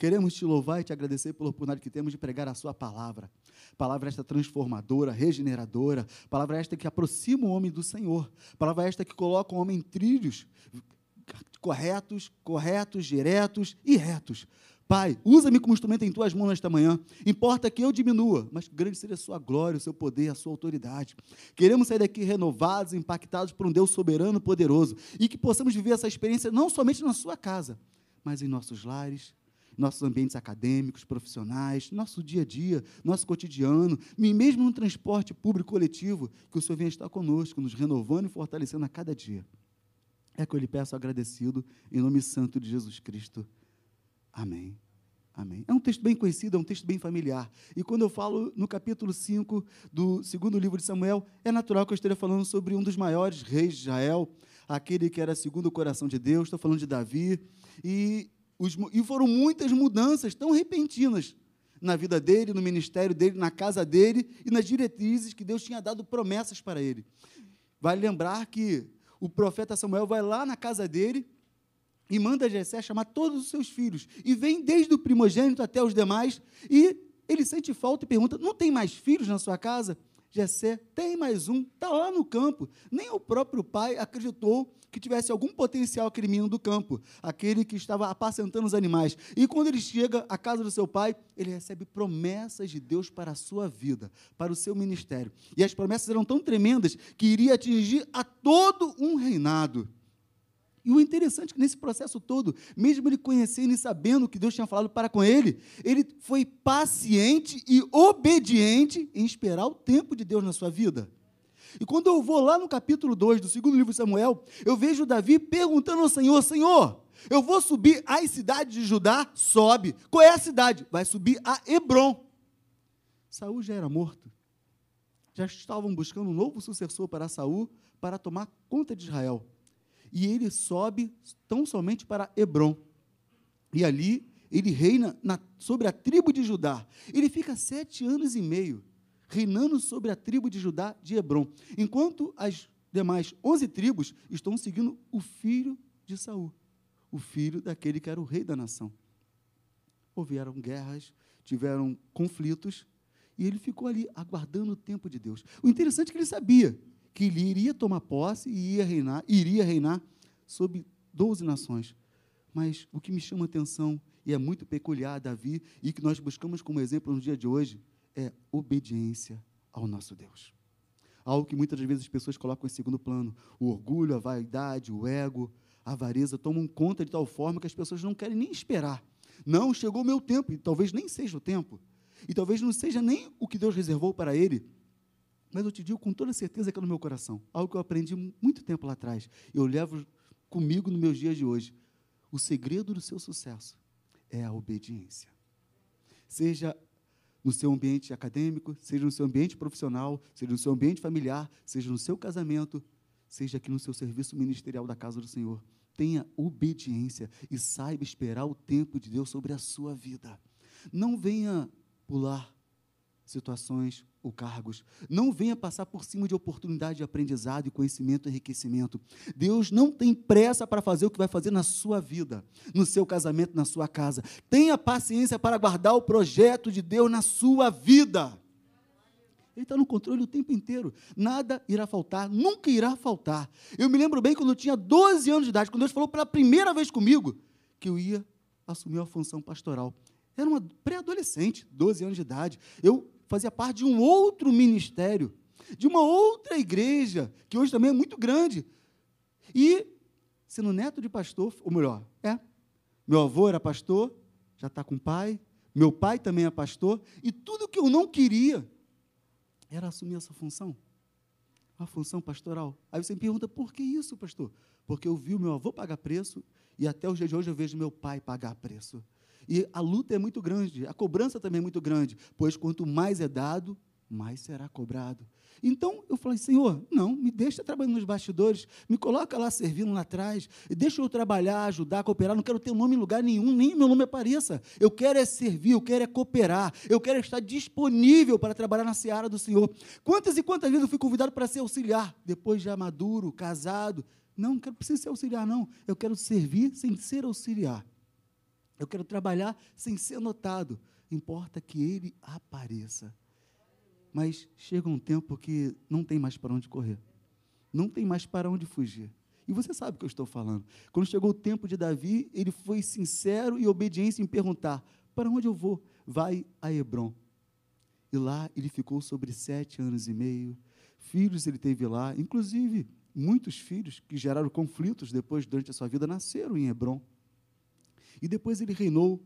Queremos te louvar e te agradecer pela oportunidade que temos de pregar a Sua palavra. Palavra esta transformadora, regeneradora. Palavra esta que aproxima o homem do Senhor. Palavra esta que coloca o homem em trilhos corretos, corretos, diretos e retos. Pai, usa-me como instrumento em tuas mãos nesta manhã. Importa que eu diminua, mas grande seja a sua glória, o seu poder, a sua autoridade. Queremos sair daqui renovados, impactados por um Deus soberano, poderoso, e que possamos viver essa experiência não somente na sua casa, mas em nossos lares, nossos ambientes acadêmicos, profissionais, nosso dia a dia, nosso cotidiano, e mesmo no transporte público coletivo, que o Senhor venha estar conosco, nos renovando e fortalecendo a cada dia. É que eu lhe peço agradecido em nome santo de Jesus Cristo. Amém. Amém. É um texto bem conhecido, é um texto bem familiar. E quando eu falo no capítulo 5 do segundo livro de Samuel, é natural que eu esteja falando sobre um dos maiores reis de Israel, aquele que era segundo o coração de Deus, estou falando de Davi. E, os, e foram muitas mudanças tão repentinas na vida dele, no ministério dele, na casa dele e nas diretrizes que Deus tinha dado promessas para ele. Vale lembrar que o profeta Samuel vai lá na casa dele e manda Jessé chamar todos os seus filhos. E vem desde o primogênito até os demais. E ele sente falta e pergunta: Não tem mais filhos na sua casa? Jessé tem mais um, está lá no campo. Nem o próprio pai acreditou que tivesse algum potencial aquele menino do campo, aquele que estava apacentando os animais. E quando ele chega à casa do seu pai, ele recebe promessas de Deus para a sua vida, para o seu ministério. E as promessas eram tão tremendas que iria atingir a todo um reinado. E o interessante é que nesse processo todo, mesmo ele conhecendo e sabendo o que Deus tinha falado para com ele, ele foi paciente e obediente em esperar o tempo de Deus na sua vida. E quando eu vou lá no capítulo 2 do segundo livro de Samuel, eu vejo Davi perguntando ao Senhor: Senhor, eu vou subir às cidades de Judá? Sobe. Qual é a cidade? Vai subir a Hebron. Saul já era morto. Já estavam buscando um novo sucessor para Saul para tomar conta de Israel e ele sobe tão somente para Hebron. E ali ele reina na, sobre a tribo de Judá. Ele fica sete anos e meio reinando sobre a tribo de Judá de Hebron, enquanto as demais onze tribos estão seguindo o filho de Saul, o filho daquele que era o rei da nação. Houveram guerras, tiveram conflitos, e ele ficou ali aguardando o tempo de Deus. O interessante é que ele sabia que ele iria tomar posse e ia reinar, iria reinar sobre 12 nações. Mas o que me chama a atenção e é muito peculiar a Davi e que nós buscamos como exemplo no dia de hoje é obediência ao nosso Deus. Algo que muitas vezes as pessoas colocam em segundo plano. O orgulho, a vaidade, o ego, a avareza tomam conta de tal forma que as pessoas não querem nem esperar. Não, chegou o meu tempo, e talvez nem seja o tempo. E talvez não seja nem o que Deus reservou para ele, mas eu te digo com toda certeza que é no meu coração. Algo que eu aprendi muito tempo lá atrás. Eu levo comigo nos meus dias de hoje. O segredo do seu sucesso é a obediência. Seja no seu ambiente acadêmico, seja no seu ambiente profissional, seja no seu ambiente familiar, seja no seu casamento, seja aqui no seu serviço ministerial da casa do Senhor. Tenha obediência e saiba esperar o tempo de Deus sobre a sua vida. Não venha pular situações ou cargos. Não venha passar por cima de oportunidade de aprendizado e conhecimento e enriquecimento. Deus não tem pressa para fazer o que vai fazer na sua vida, no seu casamento, na sua casa. Tenha paciência para guardar o projeto de Deus na sua vida. Ele está no controle o tempo inteiro. Nada irá faltar, nunca irá faltar. Eu me lembro bem quando eu tinha 12 anos de idade, quando Deus falou pela primeira vez comigo que eu ia assumir a função pastoral. Era uma pré-adolescente, 12 anos de idade. Eu fazia parte de um outro ministério, de uma outra igreja, que hoje também é muito grande. E, sendo neto de pastor, ou melhor, é, meu avô era pastor, já está com pai, meu pai também é pastor, e tudo que eu não queria era assumir essa função, a função pastoral. Aí você me pergunta, por que isso, pastor? Porque eu vi o meu avô pagar preço, e até o dia de hoje eu vejo meu pai pagar preço. E a luta é muito grande, a cobrança também é muito grande, pois quanto mais é dado, mais será cobrado. Então eu falei, Senhor, não, me deixa trabalhando nos bastidores, me coloca lá servindo lá atrás, deixa eu trabalhar, ajudar, cooperar, não quero ter nome em lugar nenhum, nem meu nome apareça. Eu quero é servir, eu quero é cooperar, eu quero estar disponível para trabalhar na seara do Senhor. Quantas e quantas vezes eu fui convidado para ser auxiliar, depois já maduro, casado? Não, não quero precisar ser auxiliar, não. Eu quero servir sem ser auxiliar. Eu quero trabalhar sem ser notado. Importa que ele apareça. Mas chega um tempo que não tem mais para onde correr. Não tem mais para onde fugir. E você sabe o que eu estou falando. Quando chegou o tempo de Davi, ele foi sincero e obediente em perguntar: para onde eu vou? Vai a Hebron. E lá ele ficou sobre sete anos e meio. Filhos ele teve lá, inclusive muitos filhos que geraram conflitos depois, durante a sua vida, nasceram em Hebron. E depois ele reinou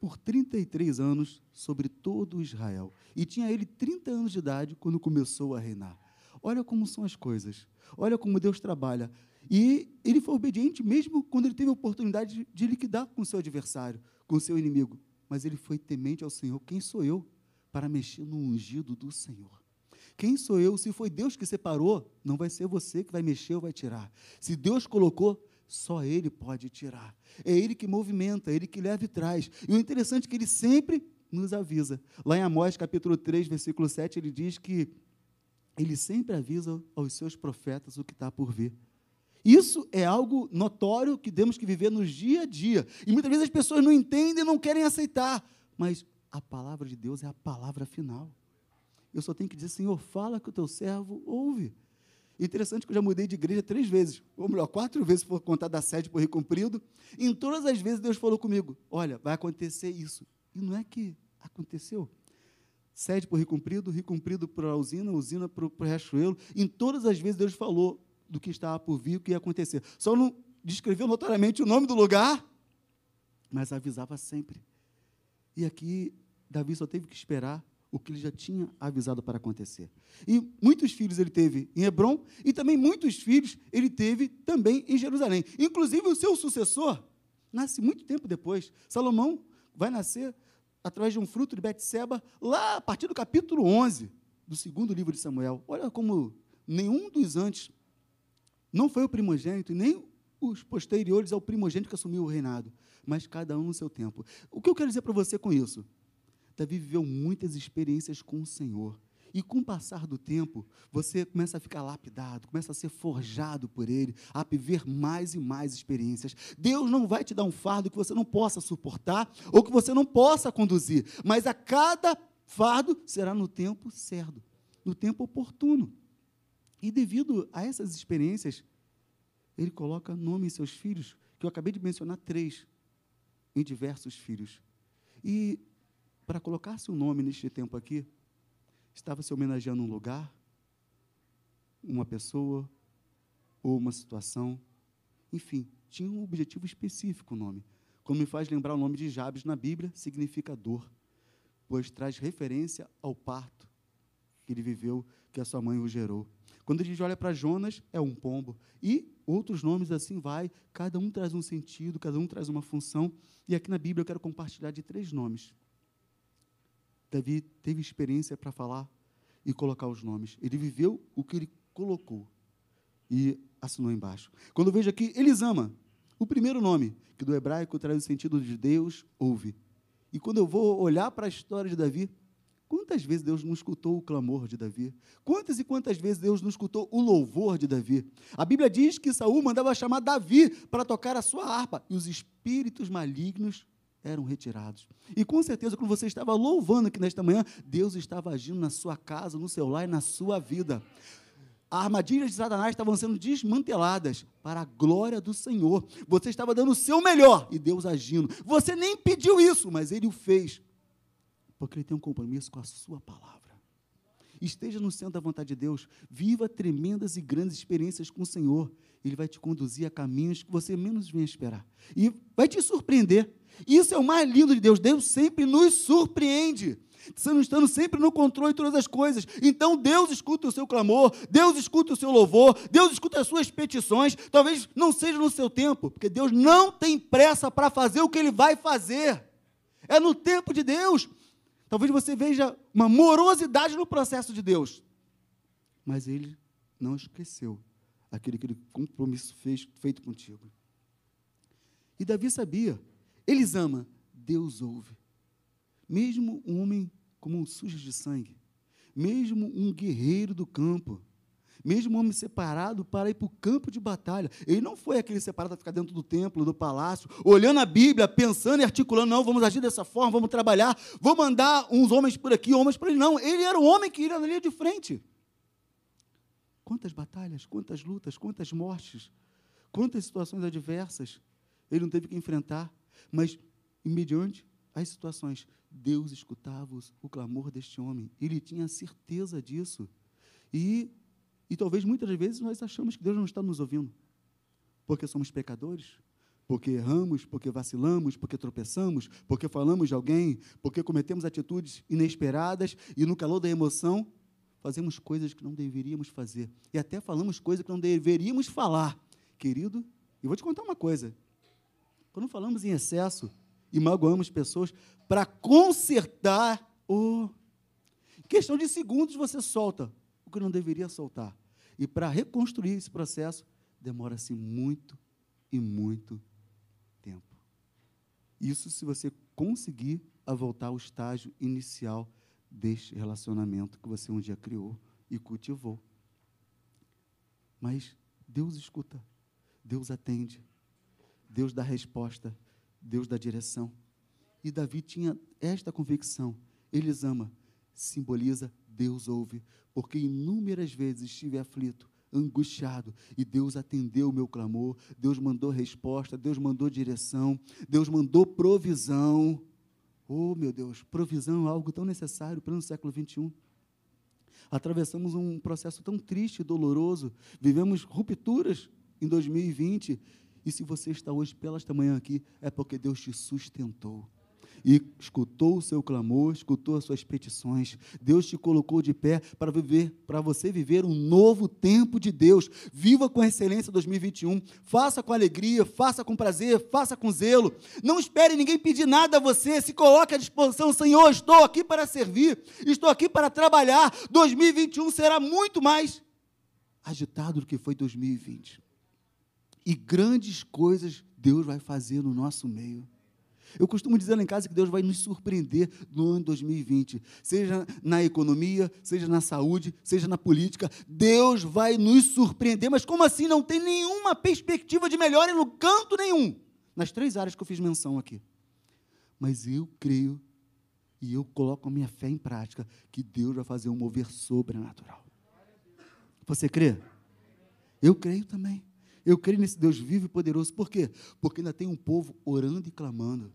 por 33 anos sobre todo Israel. E tinha ele 30 anos de idade quando começou a reinar. Olha como são as coisas. Olha como Deus trabalha. E ele foi obediente mesmo quando ele teve a oportunidade de liquidar com seu adversário, com seu inimigo. Mas ele foi temente ao Senhor. Quem sou eu para mexer no ungido do Senhor? Quem sou eu? Se foi Deus que separou, não vai ser você que vai mexer ou vai tirar. Se Deus colocou, só Ele pode tirar. É Ele que movimenta, é Ele que leva e traz. E o interessante é que Ele sempre nos avisa. Lá em Amós, capítulo 3, versículo 7, ele diz que Ele sempre avisa aos seus profetas o que está por vir. Isso é algo notório que temos que viver no dia a dia. E muitas vezes as pessoas não entendem não querem aceitar. Mas a palavra de Deus é a palavra final. Eu só tenho que dizer, Senhor, fala que o teu servo ouve. Interessante que eu já mudei de igreja três vezes, ou melhor, quatro vezes por contar da sede por Rio Comprido. Em todas as vezes Deus falou comigo: olha, vai acontecer isso. E não é que aconteceu. Sede por Rio Comprido, Rio Comprido para a usina, usina para o Riachuelo. Em todas as vezes Deus falou do que estava por vir, o que ia acontecer. Só não descreveu notoriamente o nome do lugar, mas avisava sempre. E aqui Davi só teve que esperar o que ele já tinha avisado para acontecer. E muitos filhos ele teve em Hebron e também muitos filhos ele teve também em Jerusalém. Inclusive o seu sucessor nasce muito tempo depois. Salomão vai nascer através de um fruto de Betseba lá a partir do capítulo 11 do segundo livro de Samuel. Olha como nenhum dos antes não foi o primogênito, nem os posteriores ao primogênito que assumiu o reinado, mas cada um no seu tempo. O que eu quero dizer para você com isso? Davi viveu muitas experiências com o Senhor. E com o passar do tempo, você começa a ficar lapidado, começa a ser forjado por Ele, a viver mais e mais experiências. Deus não vai te dar um fardo que você não possa suportar ou que você não possa conduzir, mas a cada fardo será no tempo certo, no tempo oportuno. E devido a essas experiências, Ele coloca nome em seus filhos, que eu acabei de mencionar três, em diversos filhos. E para colocar seu nome neste tempo aqui, estava se homenageando um lugar, uma pessoa ou uma situação. Enfim, tinha um objetivo específico o nome. Como me faz lembrar o nome de Jabes na Bíblia, significa dor, pois traz referência ao parto que ele viveu, que a sua mãe o gerou. Quando a gente olha para Jonas, é um pombo. E outros nomes assim vai, cada um traz um sentido, cada um traz uma função. E aqui na Bíblia eu quero compartilhar de três nomes. Davi teve experiência para falar e colocar os nomes. Ele viveu o que ele colocou e assinou embaixo. Quando eu vejo aqui Elisama, o primeiro nome, que do hebraico traz o sentido de Deus ouve. E quando eu vou olhar para a história de Davi, quantas vezes Deus não escutou o clamor de Davi? Quantas e quantas vezes Deus não escutou o louvor de Davi? A Bíblia diz que Saul mandava chamar Davi para tocar a sua harpa, e os espíritos malignos eram retirados. E com certeza, quando você estava louvando aqui nesta manhã, Deus estava agindo na sua casa, no seu lar e na sua vida. As armadilhas de Satanás estavam sendo desmanteladas para a glória do Senhor. Você estava dando o seu melhor e Deus agindo. Você nem pediu isso, mas Ele o fez, porque Ele tem um compromisso com a Sua palavra. Esteja no centro da vontade de Deus, viva tremendas e grandes experiências com o Senhor. Ele vai te conduzir a caminhos que você menos vem esperar. E vai te surpreender. Isso é o mais lindo de Deus. Deus sempre nos surpreende. Estando, sempre no controle de todas as coisas. Então Deus escuta o seu clamor, Deus escuta o seu louvor, Deus escuta as suas petições. Talvez não seja no seu tempo, porque Deus não tem pressa para fazer o que Ele vai fazer. É no tempo de Deus. Talvez você veja uma morosidade no processo de Deus. Mas Ele não esqueceu aquele, aquele compromisso fez, feito contigo. E Davi sabia eles ama, Deus ouve. Mesmo um homem como um sujo de sangue, mesmo um guerreiro do campo, mesmo um homem separado para ir para o campo de batalha. Ele não foi aquele separado para ficar dentro do templo, do palácio, olhando a Bíblia, pensando e articulando, não, vamos agir dessa forma, vamos trabalhar, vou mandar uns homens por aqui, homens por ali. Não, ele era o homem que ia na linha de frente. Quantas batalhas, quantas lutas, quantas mortes, quantas situações adversas ele não teve que enfrentar mas, mediante as situações, Deus escutava o clamor deste homem. Ele tinha certeza disso. E, e talvez muitas vezes nós achamos que Deus não está nos ouvindo. Porque somos pecadores, porque erramos, porque vacilamos, porque tropeçamos, porque falamos de alguém, porque cometemos atitudes inesperadas e no calor da emoção fazemos coisas que não deveríamos fazer. E até falamos coisas que não deveríamos falar. Querido, eu vou te contar uma coisa. Quando falamos em excesso e magoamos pessoas, para consertar o. Questão de segundos você solta o que não deveria soltar. E para reconstruir esse processo, demora-se muito e muito tempo. Isso se você conseguir a voltar ao estágio inicial deste relacionamento que você um dia criou e cultivou. Mas Deus escuta, Deus atende, Deus dá resposta, Deus dá direção. E Davi tinha esta convicção: Ele ama, simboliza Deus ouve, porque inúmeras vezes estive aflito, angustiado, e Deus atendeu o meu clamor, Deus mandou resposta, Deus mandou direção, Deus mandou provisão. Oh, meu Deus, provisão é algo tão necessário para o século 21. Atravessamos um processo tão triste e doloroso, vivemos rupturas em 2020, e se você está hoje pela esta manhã aqui, é porque Deus te sustentou e escutou o seu clamor, escutou as suas petições. Deus te colocou de pé para viver, para você viver um novo tempo de Deus. Viva com excelência 2021. Faça com alegria, faça com prazer, faça com zelo. Não espere ninguém pedir nada a você. Se coloque à disposição, Senhor, estou aqui para servir, estou aqui para trabalhar. 2021 será muito mais agitado do que foi 2020. E grandes coisas Deus vai fazer no nosso meio. Eu costumo dizer lá em casa que Deus vai nos surpreender no ano 2020, seja na economia, seja na saúde, seja na política. Deus vai nos surpreender, mas como assim não tem nenhuma perspectiva de melhora no canto nenhum? Nas três áreas que eu fiz menção aqui. Mas eu creio e eu coloco a minha fé em prática que Deus vai fazer um mover sobrenatural. Você crê? Eu creio também. Eu creio nesse Deus vivo e poderoso. Por quê? Porque ainda tem um povo orando e clamando.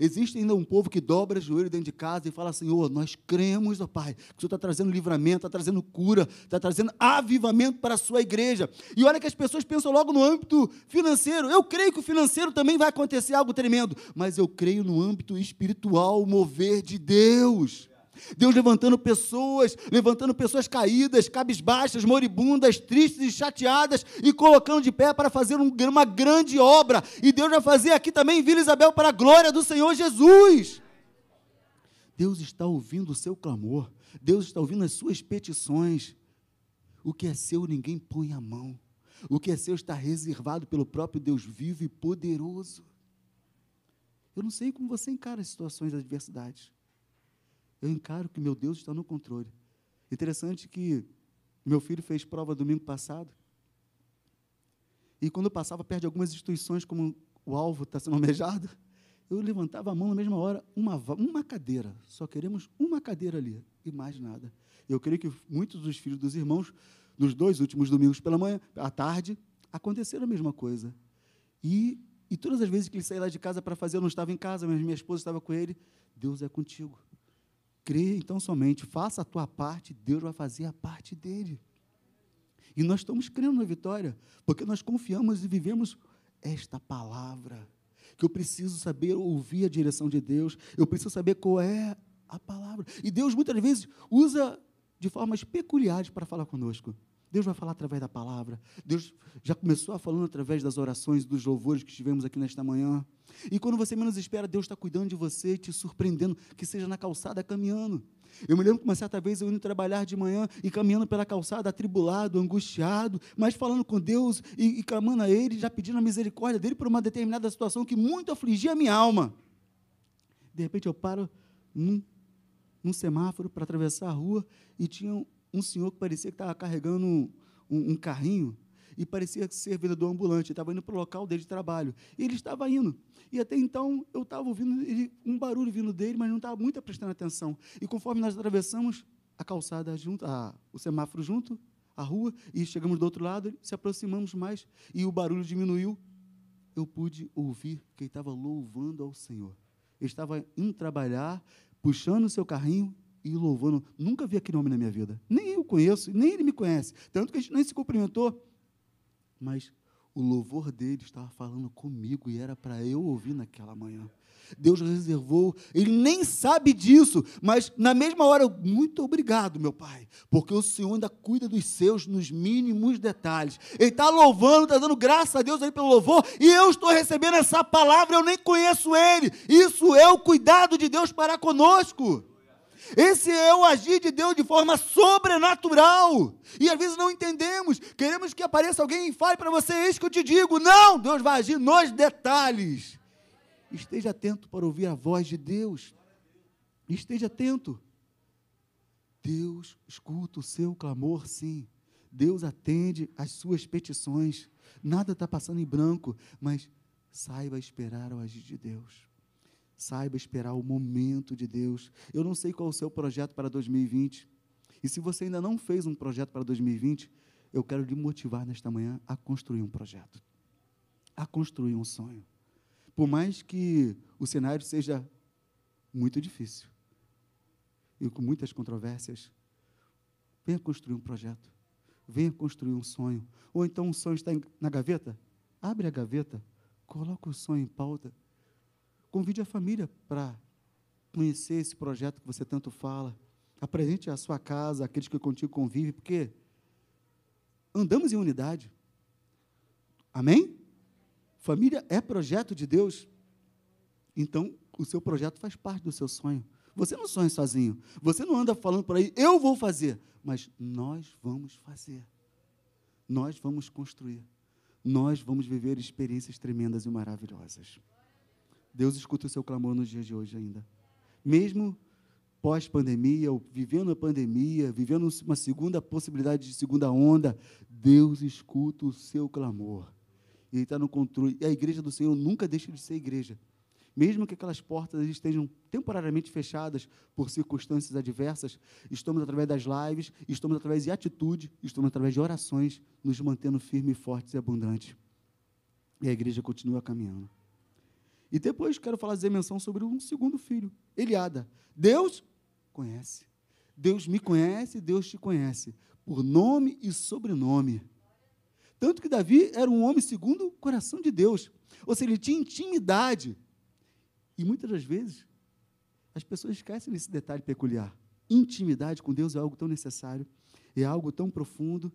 Existe ainda um povo que dobra joelho dentro de casa e fala: Senhor, nós cremos, ó Pai, que o Senhor está trazendo livramento, está trazendo cura, está trazendo avivamento para a sua igreja. E olha que as pessoas pensam logo no âmbito financeiro. Eu creio que o financeiro também vai acontecer algo tremendo, mas eu creio no âmbito espiritual, o mover de Deus. Deus levantando pessoas, levantando pessoas caídas, cabisbaixas, moribundas, tristes e chateadas e colocando de pé para fazer um, uma grande obra. E Deus vai fazer aqui também em Vila Isabel para a glória do Senhor Jesus. Deus está ouvindo o seu clamor, Deus está ouvindo as suas petições. O que é seu, ninguém põe a mão. O que é seu está reservado pelo próprio Deus vivo e poderoso. Eu não sei como você encara as situações de adversidade eu encaro que meu Deus está no controle. Interessante que meu filho fez prova domingo passado. E quando eu passava perto de algumas instituições, como o alvo está sendo almejado, eu levantava a mão na mesma hora, uma, uma cadeira. Só queremos uma cadeira ali e mais nada. Eu creio que muitos dos filhos dos irmãos, nos dois últimos domingos pela manhã, à tarde, aconteceram a mesma coisa. E, e todas as vezes que ele saía lá de casa para fazer, eu não estava em casa, mas minha esposa estava com ele. Deus é contigo. Crê então somente, faça a tua parte, Deus vai fazer a parte dele. E nós estamos crendo na vitória, porque nós confiamos e vivemos esta palavra. Que eu preciso saber ouvir a direção de Deus, eu preciso saber qual é a palavra. E Deus muitas vezes usa de formas peculiares para falar conosco. Deus vai falar através da palavra. Deus já começou a falando através das orações, dos louvores que tivemos aqui nesta manhã. E quando você menos espera, Deus está cuidando de você, te surpreendendo, que seja na calçada caminhando. Eu me lembro que uma certa vez eu indo trabalhar de manhã e caminhando pela calçada, atribulado, angustiado, mas falando com Deus e, e clamando a Ele, já pedindo a misericórdia dele por uma determinada situação que muito afligia a minha alma. De repente eu paro num, num semáforo para atravessar a rua e tinha um senhor que parecia que estava carregando um, um, carrinho e parecia ser vendedor ambulante, estava indo para o local dele de trabalho. E ele estava indo. E até então eu estava ouvindo ele, um barulho vindo dele, mas não estava muito prestando atenção. E conforme nós atravessamos a calçada junto, a, o semáforo junto, a rua, e chegamos do outro lado, se aproximamos mais, e o barulho diminuiu. Eu pude ouvir que ele estava louvando ao Senhor. Ele estava indo trabalhar, puxando o seu carrinho e louvando. Nunca vi aquele homem na minha vida. Nem eu conheço, nem ele me conhece. Tanto que a gente nem se cumprimentou. Mas o louvor dele estava falando comigo e era para eu ouvir naquela manhã. Deus reservou, ele nem sabe disso, mas na mesma hora, muito obrigado, meu Pai, porque o Senhor ainda cuida dos seus nos mínimos detalhes. Ele está louvando, está dando graças a Deus aí pelo louvor, e eu estou recebendo essa palavra, eu nem conheço ele. Isso é o cuidado de Deus para conosco. Esse é o agir de Deus de forma sobrenatural. E às vezes não entendemos. Queremos que apareça alguém e fale para você: Eis que eu te digo. Não, Deus vai agir nos detalhes. Esteja atento para ouvir a voz de Deus. Esteja atento. Deus escuta o seu clamor, sim. Deus atende às suas petições. Nada está passando em branco, mas saiba esperar o agir de Deus. Saiba esperar o momento de Deus. Eu não sei qual é o seu projeto para 2020. E se você ainda não fez um projeto para 2020, eu quero lhe motivar nesta manhã a construir um projeto, a construir um sonho. Por mais que o cenário seja muito difícil e com muitas controvérsias, venha construir um projeto, venha construir um sonho. Ou então um sonho está na gaveta? Abre a gaveta, coloca o sonho em pauta Convide a família para conhecer esse projeto que você tanto fala. Apresente a sua casa, aqueles que contigo convivem, porque andamos em unidade. Amém? Família é projeto de Deus. Então, o seu projeto faz parte do seu sonho. Você não sonha sozinho. Você não anda falando por aí, eu vou fazer. Mas nós vamos fazer. Nós vamos construir. Nós vamos viver experiências tremendas e maravilhosas. Deus escuta o seu clamor nos dias de hoje ainda. Mesmo pós-pandemia, ou vivendo a pandemia, vivendo uma segunda possibilidade de segunda onda, Deus escuta o seu clamor. Ele está no controle. E a igreja do Senhor nunca deixa de ser igreja. Mesmo que aquelas portas estejam temporariamente fechadas por circunstâncias adversas, estamos através das lives, estamos através de atitude, estamos através de orações, nos mantendo firmes, fortes e abundantes. E a igreja continua caminhando. E depois quero fazer menção sobre um segundo filho, Eliada. Deus conhece. Deus me conhece, Deus te conhece, por nome e sobrenome. Tanto que Davi era um homem segundo o coração de Deus. Ou seja, ele tinha intimidade. E muitas das vezes, as pessoas esquecem desse detalhe peculiar. Intimidade com Deus é algo tão necessário, é algo tão profundo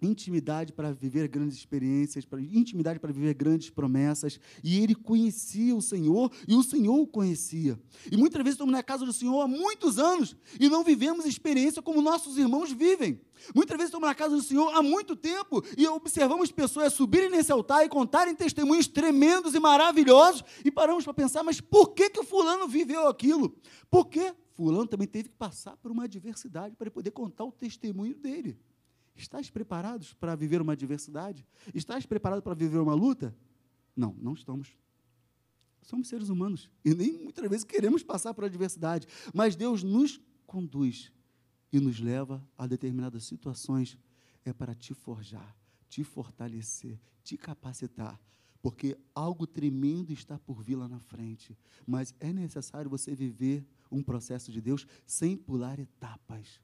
intimidade para viver grandes experiências, para, intimidade para viver grandes promessas. E ele conhecia o Senhor e o Senhor o conhecia. E muitas vezes estamos na casa do Senhor há muitos anos e não vivemos experiência como nossos irmãos vivem. Muitas vezes estamos na casa do Senhor há muito tempo e observamos pessoas subirem nesse altar e contarem testemunhos tremendos e maravilhosos e paramos para pensar, mas por que, que o fulano viveu aquilo? Por que fulano também teve que passar por uma adversidade para poder contar o testemunho dele? Estás preparados para viver uma adversidade? Estás preparado para viver uma luta? Não, não estamos. Somos seres humanos e nem muitas vezes queremos passar por adversidade, mas Deus nos conduz e nos leva a determinadas situações é para te forjar, te fortalecer, te capacitar, porque algo tremendo está por vir lá na frente, mas é necessário você viver um processo de Deus sem pular etapas.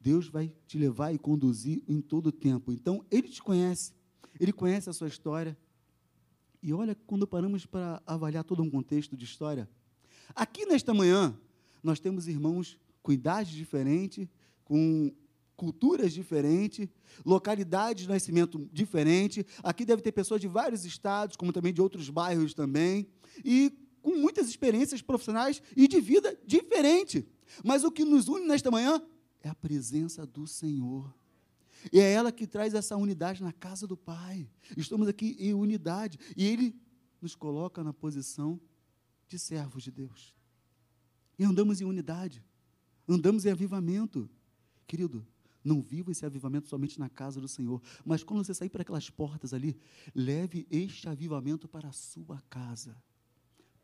Deus vai te levar e conduzir em todo o tempo. Então, Ele te conhece, Ele conhece a sua história. E olha, quando paramos para avaliar todo um contexto de história, aqui nesta manhã, nós temos irmãos com idades diferentes, com culturas diferentes, localidades de nascimento diferentes. Aqui deve ter pessoas de vários estados, como também de outros bairros também, e com muitas experiências profissionais e de vida diferente. Mas o que nos une nesta manhã é a presença do Senhor. E é ela que traz essa unidade na casa do Pai. Estamos aqui em unidade. E Ele nos coloca na posição de servos de Deus. E andamos em unidade. Andamos em avivamento. Querido, não viva esse avivamento somente na casa do Senhor, mas quando você sair para aquelas portas ali, leve este avivamento para a sua casa,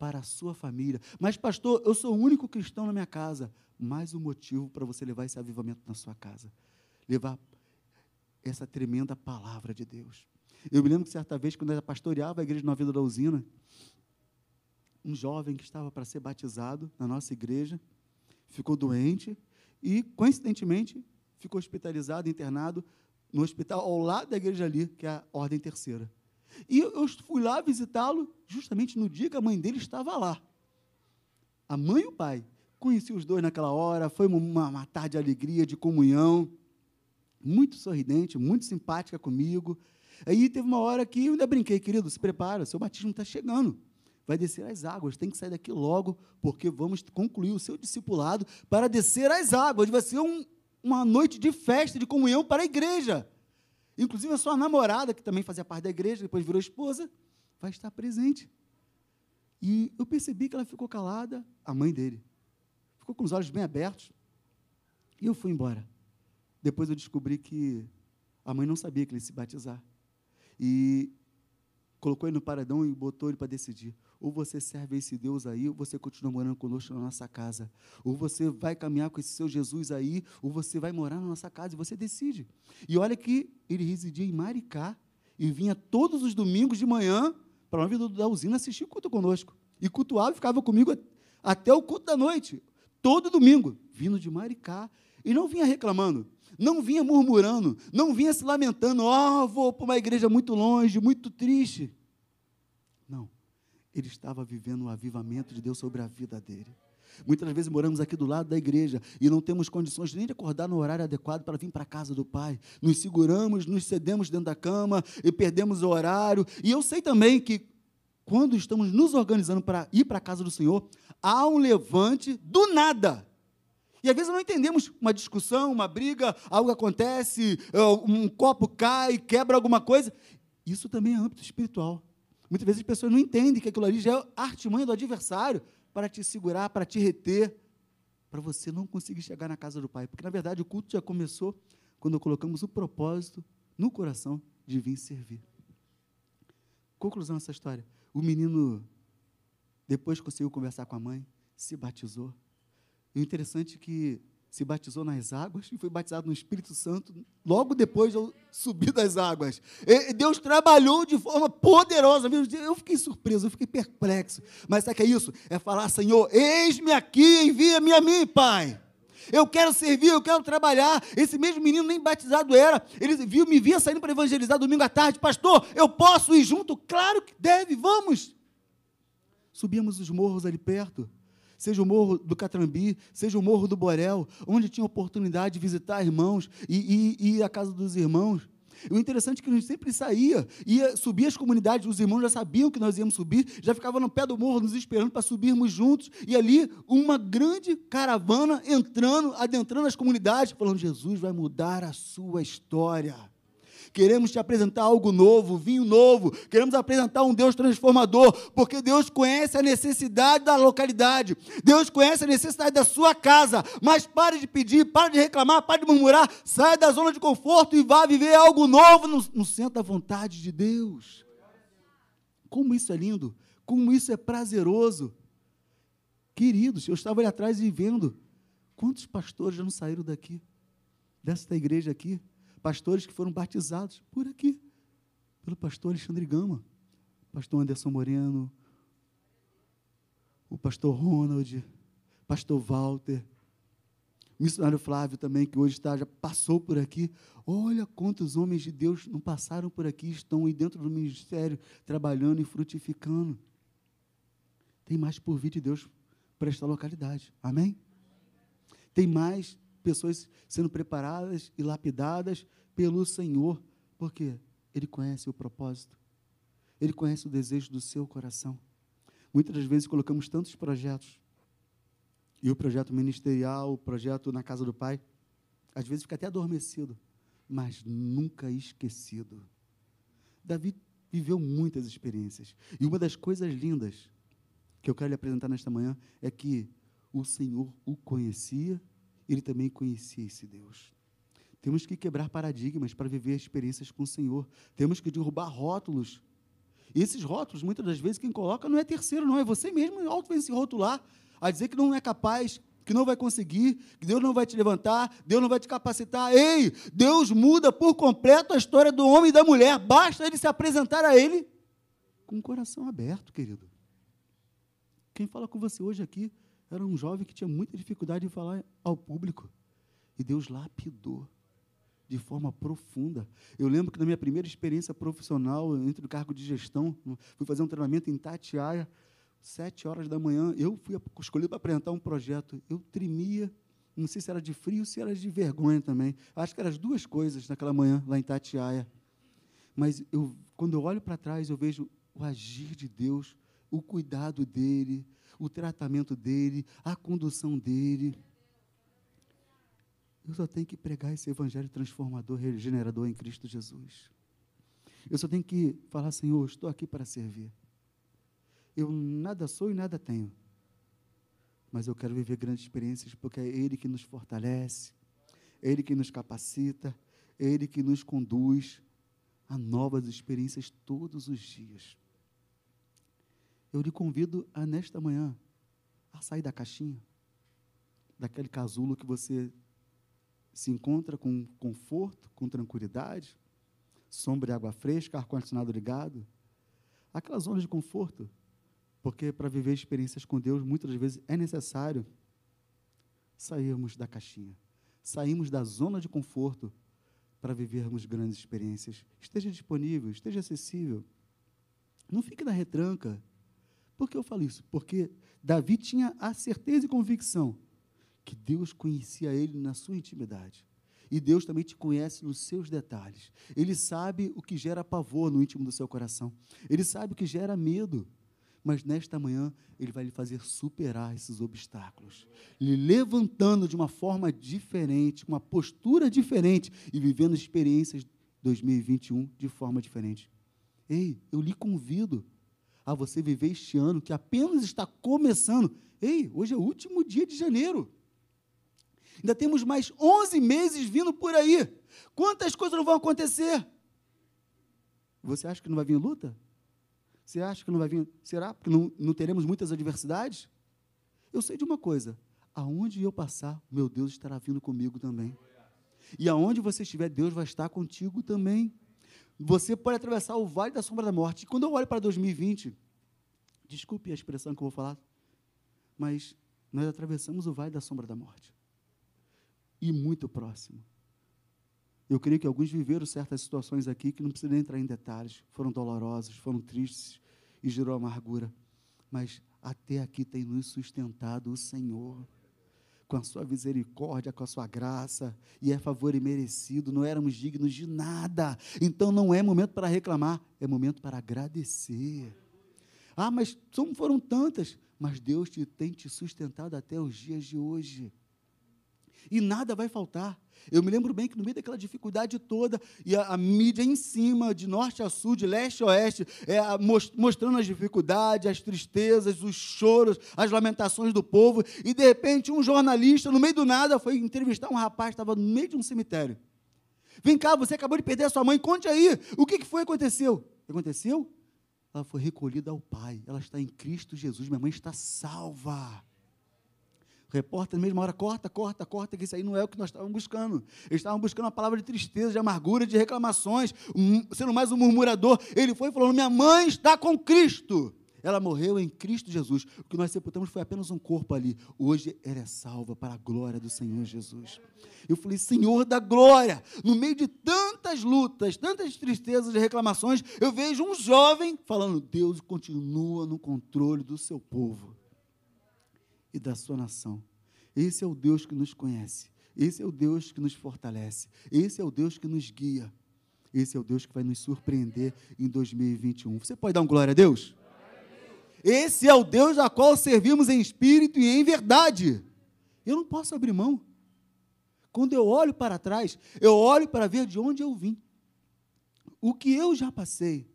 para a sua família. Mas, pastor, eu sou o único cristão na minha casa mais um motivo para você levar esse avivamento na sua casa. Levar essa tremenda palavra de Deus. Eu me lembro que certa vez, quando eu pastoreava a igreja Nova Vida da Usina, um jovem que estava para ser batizado na nossa igreja ficou doente e, coincidentemente, ficou hospitalizado, internado no hospital ao lado da igreja ali, que é a Ordem Terceira. E eu fui lá visitá-lo justamente no dia que a mãe dele estava lá. A mãe e o pai. Conheci os dois naquela hora, foi uma, uma tarde de alegria, de comunhão. Muito sorridente, muito simpática comigo. Aí teve uma hora que eu ainda brinquei, querido, se prepara, seu batismo está chegando. Vai descer as águas, tem que sair daqui logo, porque vamos concluir o seu discipulado para descer as águas. Vai ser um, uma noite de festa, de comunhão para a igreja. Inclusive a sua namorada, que também fazia parte da igreja, depois virou esposa, vai estar presente. E eu percebi que ela ficou calada, a mãe dele. Ficou com os olhos bem abertos. E eu fui embora. Depois eu descobri que a mãe não sabia que ele ia se batizar. E colocou ele no paredão e botou ele para decidir. Ou você serve esse Deus aí, ou você continua morando conosco na nossa casa. Ou você vai caminhar com esse seu Jesus aí, ou você vai morar na nossa casa, e você decide. E olha que ele residia em Maricá e vinha todos os domingos de manhã para a vida da usina assistir culto conosco. E cultuava e ficava comigo até o culto da noite, todo domingo, vindo de Maricá. E não vinha reclamando não vinha murmurando, não vinha se lamentando, ó, oh, vou para uma igreja muito longe, muito triste. Ele estava vivendo o avivamento de Deus sobre a vida dele. Muitas vezes moramos aqui do lado da igreja e não temos condições nem de acordar no horário adequado para vir para a casa do Pai. Nos seguramos, nos cedemos dentro da cama e perdemos o horário. E eu sei também que quando estamos nos organizando para ir para a casa do Senhor, há um levante do nada. E às vezes não entendemos uma discussão, uma briga, algo acontece, é, um copo cai, quebra alguma coisa. Isso também é âmbito espiritual. Muitas vezes as pessoas não entendem que aquilo ali já é artimanha do adversário para te segurar, para te reter, para você não conseguir chegar na casa do Pai. Porque, na verdade, o culto já começou quando colocamos o propósito no coração de vir servir. Conclusão dessa história. O menino, depois conseguiu conversar com a mãe, se batizou, e o interessante é que se batizou nas águas e foi batizado no Espírito Santo logo depois de eu subir das águas. E Deus trabalhou de forma poderosa. Eu fiquei surpreso, eu fiquei perplexo. Mas sabe o que é isso? É falar, Senhor, eis-me aqui, envia-me a mim, Pai. Eu quero servir, eu quero trabalhar. Esse mesmo menino nem batizado era. Ele viu, me via saindo para evangelizar domingo à tarde. Pastor, eu posso ir junto? Claro que deve, vamos. Subíamos os morros ali perto seja o Morro do Catrambi, seja o Morro do Borel, onde tinha oportunidade de visitar irmãos e, e a casa dos irmãos. O interessante é que a gente sempre saía, ia subir as comunidades, os irmãos já sabiam que nós íamos subir, já ficavam no pé do morro nos esperando para subirmos juntos, e ali uma grande caravana entrando, adentrando as comunidades, falando: Jesus vai mudar a sua história. Queremos te apresentar algo novo, vinho novo. Queremos apresentar um Deus transformador, porque Deus conhece a necessidade da localidade. Deus conhece a necessidade da sua casa. Mas pare de pedir, pare de reclamar, pare de murmurar. Saia da zona de conforto e vá viver algo novo no, no centro da vontade de Deus. Como isso é lindo, como isso é prazeroso. Queridos, eu estava ali atrás e vendo quantos pastores já não saíram daqui, desta igreja aqui pastores que foram batizados por aqui, pelo pastor Alexandre Gama, pastor Anderson Moreno, o pastor Ronald, pastor Walter, missionário Flávio também, que hoje está, já passou por aqui. Olha quantos homens de Deus não passaram por aqui, estão aí dentro do ministério, trabalhando e frutificando. Tem mais por vir de Deus para esta localidade. Amém? Tem mais pessoas sendo preparadas e lapidadas pelo Senhor, porque Ele conhece o propósito, Ele conhece o desejo do seu coração. Muitas das vezes colocamos tantos projetos, e o projeto ministerial, o projeto na casa do Pai, às vezes fica até adormecido, mas nunca esquecido. Davi viveu muitas experiências, e uma das coisas lindas que eu quero lhe apresentar nesta manhã é que o Senhor o conhecia ele também conhecia esse Deus. Temos que quebrar paradigmas para viver experiências com o Senhor. Temos que derrubar rótulos. E esses rótulos, muitas das vezes, quem coloca não é terceiro, não, é você mesmo, alto vem se rotular, a dizer que não é capaz, que não vai conseguir, que Deus não vai te levantar, Deus não vai te capacitar. Ei, Deus muda por completo a história do homem e da mulher, basta ele se apresentar a ele com o coração aberto, querido. Quem fala com você hoje aqui era um jovem que tinha muita dificuldade em falar ao público. E Deus lapidou. de forma profunda. Eu lembro que na minha primeira experiência profissional, entre o cargo de gestão, fui fazer um treinamento em Tatiaia, sete horas da manhã, eu fui escolhido para apresentar um projeto. Eu tremia, não sei se era de frio, se era de vergonha também. Acho que eram as duas coisas naquela manhã, lá em Tatiaia. Mas eu, quando eu olho para trás, eu vejo o agir de Deus, o cuidado dele, o tratamento dele, a condução dele. Eu só tenho que pregar esse evangelho transformador, regenerador em Cristo Jesus. Eu só tenho que falar, Senhor, estou aqui para servir. Eu nada sou e nada tenho. Mas eu quero viver grandes experiências porque é Ele que nos fortalece, é Ele que nos capacita, é Ele que nos conduz a novas experiências todos os dias. Eu lhe convido a, nesta manhã, a sair da caixinha, daquele casulo que você se encontra com conforto, com tranquilidade, sombra e água fresca, ar-condicionado ligado. Aquela zona de conforto. Porque para viver experiências com Deus, muitas vezes é necessário sairmos da caixinha, sairmos da zona de conforto para vivermos grandes experiências. Esteja disponível, esteja acessível. Não fique na retranca. Por que eu falo isso? Porque Davi tinha a certeza e convicção que Deus conhecia ele na sua intimidade. E Deus também te conhece nos seus detalhes. Ele sabe o que gera pavor no íntimo do seu coração. Ele sabe o que gera medo. Mas nesta manhã, Ele vai lhe fazer superar esses obstáculos, lhe levantando de uma forma diferente, uma postura diferente e vivendo experiências 2021 de forma diferente. Ei, eu lhe convido a você viver este ano que apenas está começando. Ei, hoje é o último dia de janeiro. Ainda temos mais 11 meses vindo por aí. Quantas coisas não vão acontecer? Você acha que não vai vir luta? Você acha que não vai vir? Será? Porque não, não teremos muitas adversidades? Eu sei de uma coisa: aonde eu passar, meu Deus estará vindo comigo também. E aonde você estiver, Deus vai estar contigo também. Você pode atravessar o vale da sombra da morte. E quando eu olho para 2020, desculpe a expressão que eu vou falar, mas nós atravessamos o vale da sombra da morte e muito próximo. Eu creio que alguns viveram certas situações aqui que não precisa nem entrar em detalhes. Foram dolorosas, foram tristes e gerou amargura. Mas até aqui tem nos sustentado o Senhor. Com a sua misericórdia, com a sua graça, e é favor imerecido, não éramos dignos de nada. Então não é momento para reclamar, é momento para agradecer. Ah, mas foram tantas, mas Deus te, tem te sustentado até os dias de hoje e nada vai faltar. Eu me lembro bem que no meio daquela dificuldade toda, e a, a mídia em cima, de norte a sul, de leste a oeste, é, mostrando as dificuldades, as tristezas, os choros, as lamentações do povo, e de repente um jornalista, no meio do nada, foi entrevistar um rapaz que estava no meio de um cemitério. Vem cá, você acabou de perder a sua mãe, conte aí, o que, que foi que aconteceu? Que aconteceu? Ela foi recolhida ao Pai, ela está em Cristo Jesus, minha mãe está salva repórter, na mesma hora, corta, corta, corta, que isso aí não é o que nós estávamos buscando. Eles estavam buscando uma palavra de tristeza, de amargura, de reclamações, sendo mais um murmurador. Ele foi falando: Minha mãe está com Cristo. Ela morreu em Cristo Jesus. O que nós sepultamos foi apenas um corpo ali. Hoje ela é salva para a glória do Senhor Jesus. Eu falei, Senhor da glória, no meio de tantas lutas, tantas tristezas e reclamações, eu vejo um jovem falando: Deus continua no controle do seu povo e da sua nação. Esse é o Deus que nos conhece. Esse é o Deus que nos fortalece. Esse é o Deus que nos guia. Esse é o Deus que vai nos surpreender em 2021. Você pode dar um glória a Deus? Esse é o Deus a qual servimos em espírito e em verdade. Eu não posso abrir mão. Quando eu olho para trás, eu olho para ver de onde eu vim. O que eu já passei.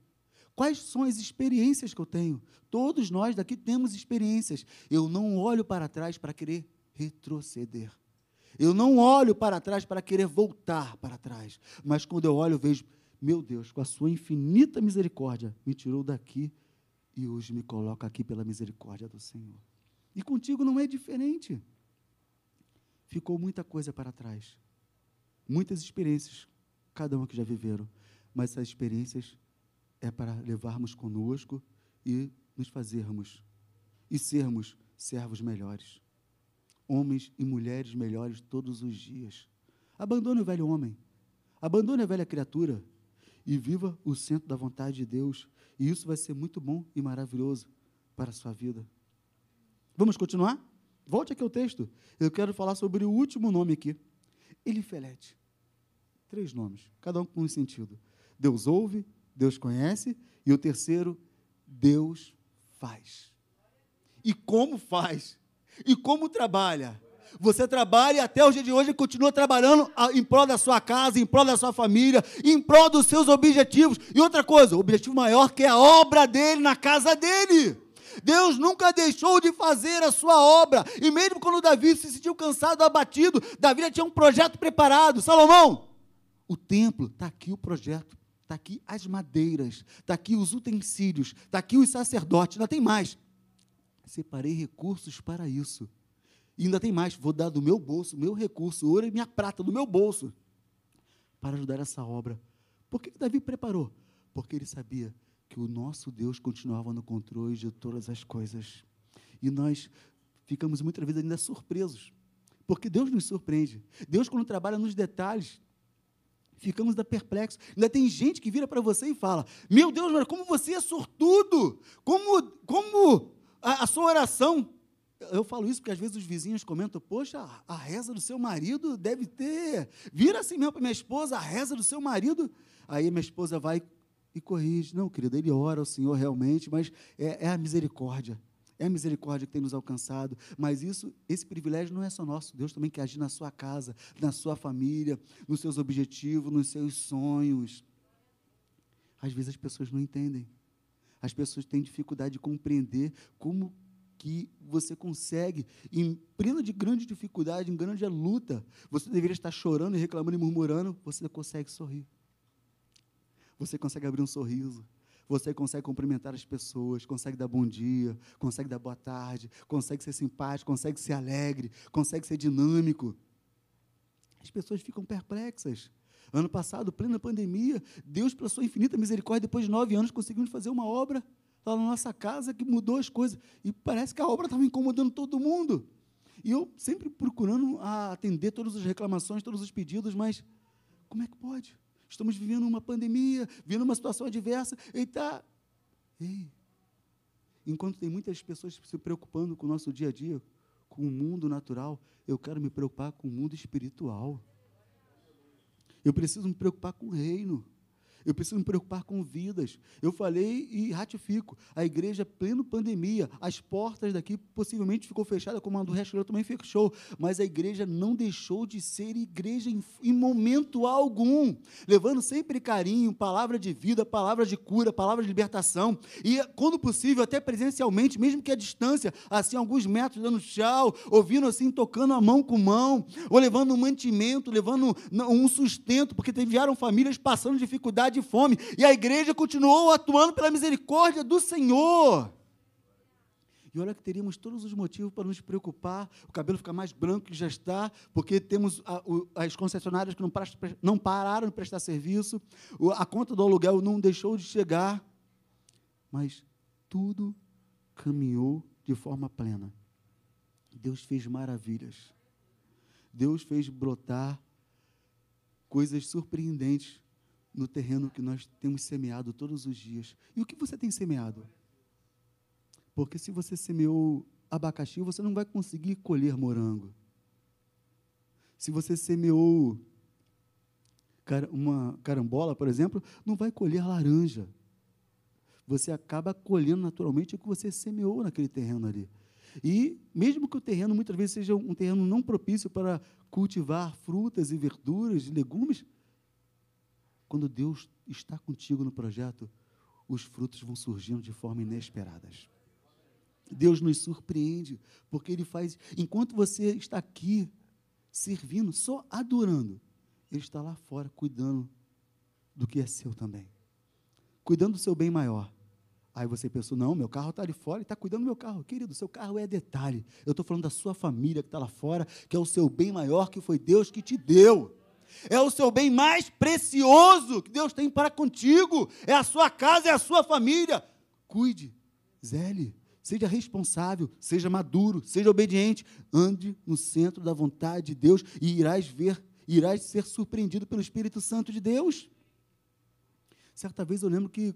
Quais são as experiências que eu tenho? Todos nós daqui temos experiências. Eu não olho para trás para querer retroceder. Eu não olho para trás para querer voltar para trás. Mas quando eu olho, eu vejo, meu Deus, com a sua infinita misericórdia, me tirou daqui e hoje me coloca aqui pela misericórdia do Senhor. E contigo não é diferente. Ficou muita coisa para trás. Muitas experiências, cada um que já viveram. Mas essas experiências é para levarmos conosco e nos fazermos e sermos servos melhores, homens e mulheres melhores todos os dias. Abandone o velho homem. Abandone a velha criatura e viva o centro da vontade de Deus. E isso vai ser muito bom e maravilhoso para a sua vida. Vamos continuar? Volte aqui ao texto. Eu quero falar sobre o último nome aqui. Elifelete. Três nomes, cada um com um sentido. Deus ouve, Deus conhece, e o terceiro, Deus faz. E como faz? E como trabalha? Você trabalha e até o dia de hoje continua trabalhando em prol da sua casa, em prol da sua família, em prol dos seus objetivos. E outra coisa, o objetivo maior que é a obra dele na casa dele. Deus nunca deixou de fazer a sua obra. E mesmo quando Davi se sentiu cansado, abatido, Davi já tinha um projeto preparado. Salomão, o templo, está aqui o projeto, está aqui as madeiras, está aqui os utensílios, está aqui os sacerdotes, ainda tem mais. Separei recursos para isso. E ainda tem mais, vou dar do meu bolso, meu recurso, ouro e minha prata, do meu bolso, para ajudar essa obra. Por que Davi preparou? Porque ele sabia que o nosso Deus continuava no controle de todas as coisas. E nós ficamos muitas vezes ainda surpresos, porque Deus nos surpreende. Deus, quando trabalha nos detalhes, ficamos ainda perplexos. Ainda tem gente que vira para você e fala: Meu Deus, mas como você é sortudo! Como, como a, a sua oração eu falo isso porque às vezes os vizinhos comentam: Poxa, a reza do seu marido deve ter. Vira assim mesmo para minha esposa: a reza do seu marido. Aí minha esposa vai e corrige. Não, querida, ele ora ao Senhor realmente, mas é, é a misericórdia. É a misericórdia que tem nos alcançado, mas isso, esse privilégio não é só nosso. Deus também quer agir na sua casa, na sua família, nos seus objetivos, nos seus sonhos. Às vezes as pessoas não entendem. As pessoas têm dificuldade de compreender como que você consegue, em plena de grande dificuldade, em grande luta, você deveria estar chorando e reclamando e murmurando, você consegue sorrir. Você consegue abrir um sorriso. Você consegue cumprimentar as pessoas, consegue dar bom dia, consegue dar boa tarde, consegue ser simpático, consegue ser alegre, consegue ser dinâmico. As pessoas ficam perplexas. Ano passado, plena pandemia, Deus, pela sua infinita misericórdia, depois de nove anos, conseguimos fazer uma obra lá na nossa casa que mudou as coisas. E parece que a obra estava incomodando todo mundo. E eu sempre procurando atender todas as reclamações, todos os pedidos, mas como é que pode? Estamos vivendo uma pandemia, vivendo uma situação adversa, e está. Ei. Enquanto tem muitas pessoas se preocupando com o nosso dia a dia, com o mundo natural, eu quero me preocupar com o mundo espiritual. Eu preciso me preocupar com o reino. Eu preciso me preocupar com vidas. Eu falei e ratifico. A igreja, pleno pandemia, as portas daqui possivelmente ficou fechada, como a do Restaurador também fechou. Mas a igreja não deixou de ser igreja em, em momento algum. Levando sempre carinho, palavra de vida, palavra de cura, palavra de libertação. E, quando possível, até presencialmente, mesmo que a distância, assim, alguns metros, dando tchau, ouvindo assim, tocando a mão com mão, ou levando um mantimento, levando um sustento, porque vieram famílias passando dificuldade de fome, e a igreja continuou atuando pela misericórdia do Senhor. E olha que teríamos todos os motivos para nos preocupar, o cabelo ficar mais branco que já está, porque temos a, o, as concessionárias que não, não, pararam de prestar serviço, a conta do aluguel não deixou de chegar, mas tudo caminhou de forma plena. Deus fez maravilhas. Deus fez brotar coisas surpreendentes no terreno que nós temos semeado todos os dias. E o que você tem semeado? Porque se você semeou abacaxi, você não vai conseguir colher morango. Se você semeou uma carambola, por exemplo, não vai colher laranja. Você acaba colhendo naturalmente o que você semeou naquele terreno ali. E mesmo que o terreno muitas vezes seja um terreno não propício para cultivar frutas e verduras e legumes, quando Deus está contigo no projeto, os frutos vão surgindo de forma inesperada. Deus nos surpreende, porque Ele faz, enquanto você está aqui servindo, só adorando, Ele está lá fora cuidando do que é seu também, cuidando do seu bem maior. Aí você pensou, não, meu carro está ali fora e está cuidando do meu carro. Querido, seu carro é detalhe. Eu estou falando da sua família que está lá fora, que é o seu bem maior, que foi Deus que te deu é o seu bem mais precioso que Deus tem para contigo, é a sua casa, é a sua família. Cuide, zele, seja responsável, seja maduro, seja obediente, ande no centro da vontade de Deus e irás ver irás ser surpreendido pelo Espírito Santo de Deus. Certa vez eu lembro que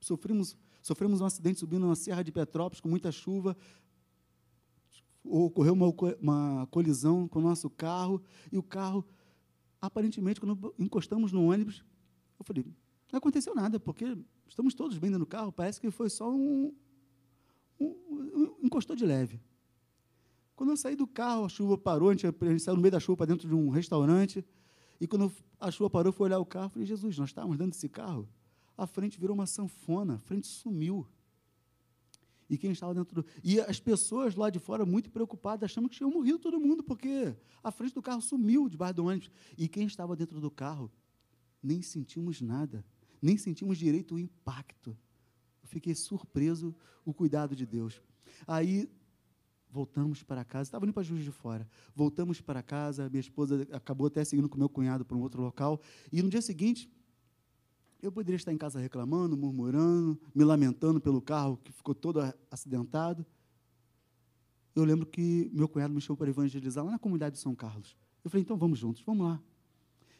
sofremos, sofremos um acidente subindo uma serra de Petrópolis com muita chuva. Ocorreu uma, uma colisão com o nosso carro e o carro, aparentemente, quando encostamos no ônibus, eu falei, não aconteceu nada, porque estamos todos bem no carro, parece que foi só um, um, um, encostou de leve. Quando eu saí do carro, a chuva parou, a gente, a gente saiu no meio da chuva para dentro de um restaurante, e quando a chuva parou, fui olhar o carro, falei, Jesus, nós estávamos dentro desse carro, a frente virou uma sanfona, a frente sumiu. E quem estava dentro do. E as pessoas lá de fora, muito preocupadas, achando que tinham morrido todo mundo, porque a frente do carro sumiu debaixo do ônibus. E quem estava dentro do carro, nem sentimos nada, nem sentimos direito o impacto. Eu fiquei surpreso o cuidado de Deus. Aí voltamos para casa, estava indo para Juiz de Fora. Voltamos para casa, minha esposa acabou até seguindo com meu cunhado para um outro local. E no dia seguinte, eu poderia estar em casa reclamando, murmurando, me lamentando pelo carro que ficou todo acidentado. Eu lembro que meu cunhado me chamou para evangelizar lá na comunidade de São Carlos. Eu falei, então vamos juntos, vamos lá.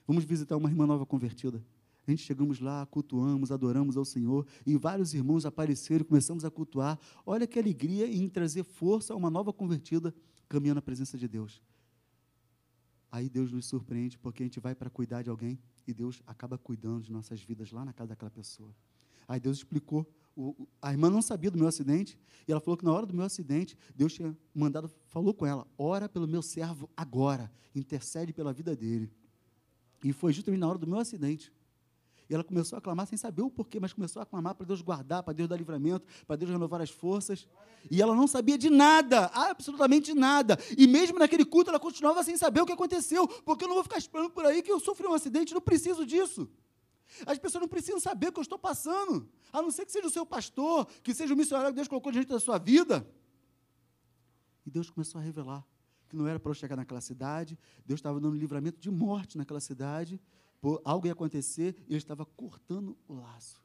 Vamos visitar uma irmã nova convertida. A gente chegamos lá, cultuamos, adoramos ao Senhor, e vários irmãos apareceram e começamos a cultuar. Olha que alegria em trazer força a uma nova convertida caminhando na presença de Deus. Aí Deus nos surpreende, porque a gente vai para cuidar de alguém e Deus acaba cuidando de nossas vidas lá na casa daquela pessoa. Aí Deus explicou. O, a irmã não sabia do meu acidente, e ela falou que na hora do meu acidente, Deus tinha mandado, falou com ela: ora pelo meu servo agora, intercede pela vida dele. E foi justamente na hora do meu acidente. E ela começou a clamar sem saber o porquê, mas começou a clamar para Deus guardar, para Deus dar livramento, para Deus renovar as forças. E ela não sabia de nada, absolutamente nada. E mesmo naquele culto ela continuava sem saber o que aconteceu, porque eu não vou ficar esperando por aí que eu sofri um acidente, não preciso disso. As pessoas não precisam saber o que eu estou passando, a não ser que seja o seu pastor, que seja o missionário que Deus colocou diante da sua vida. E Deus começou a revelar que não era para eu chegar naquela cidade, Deus estava dando livramento de morte naquela cidade, algo ia acontecer e ele estava cortando o laço.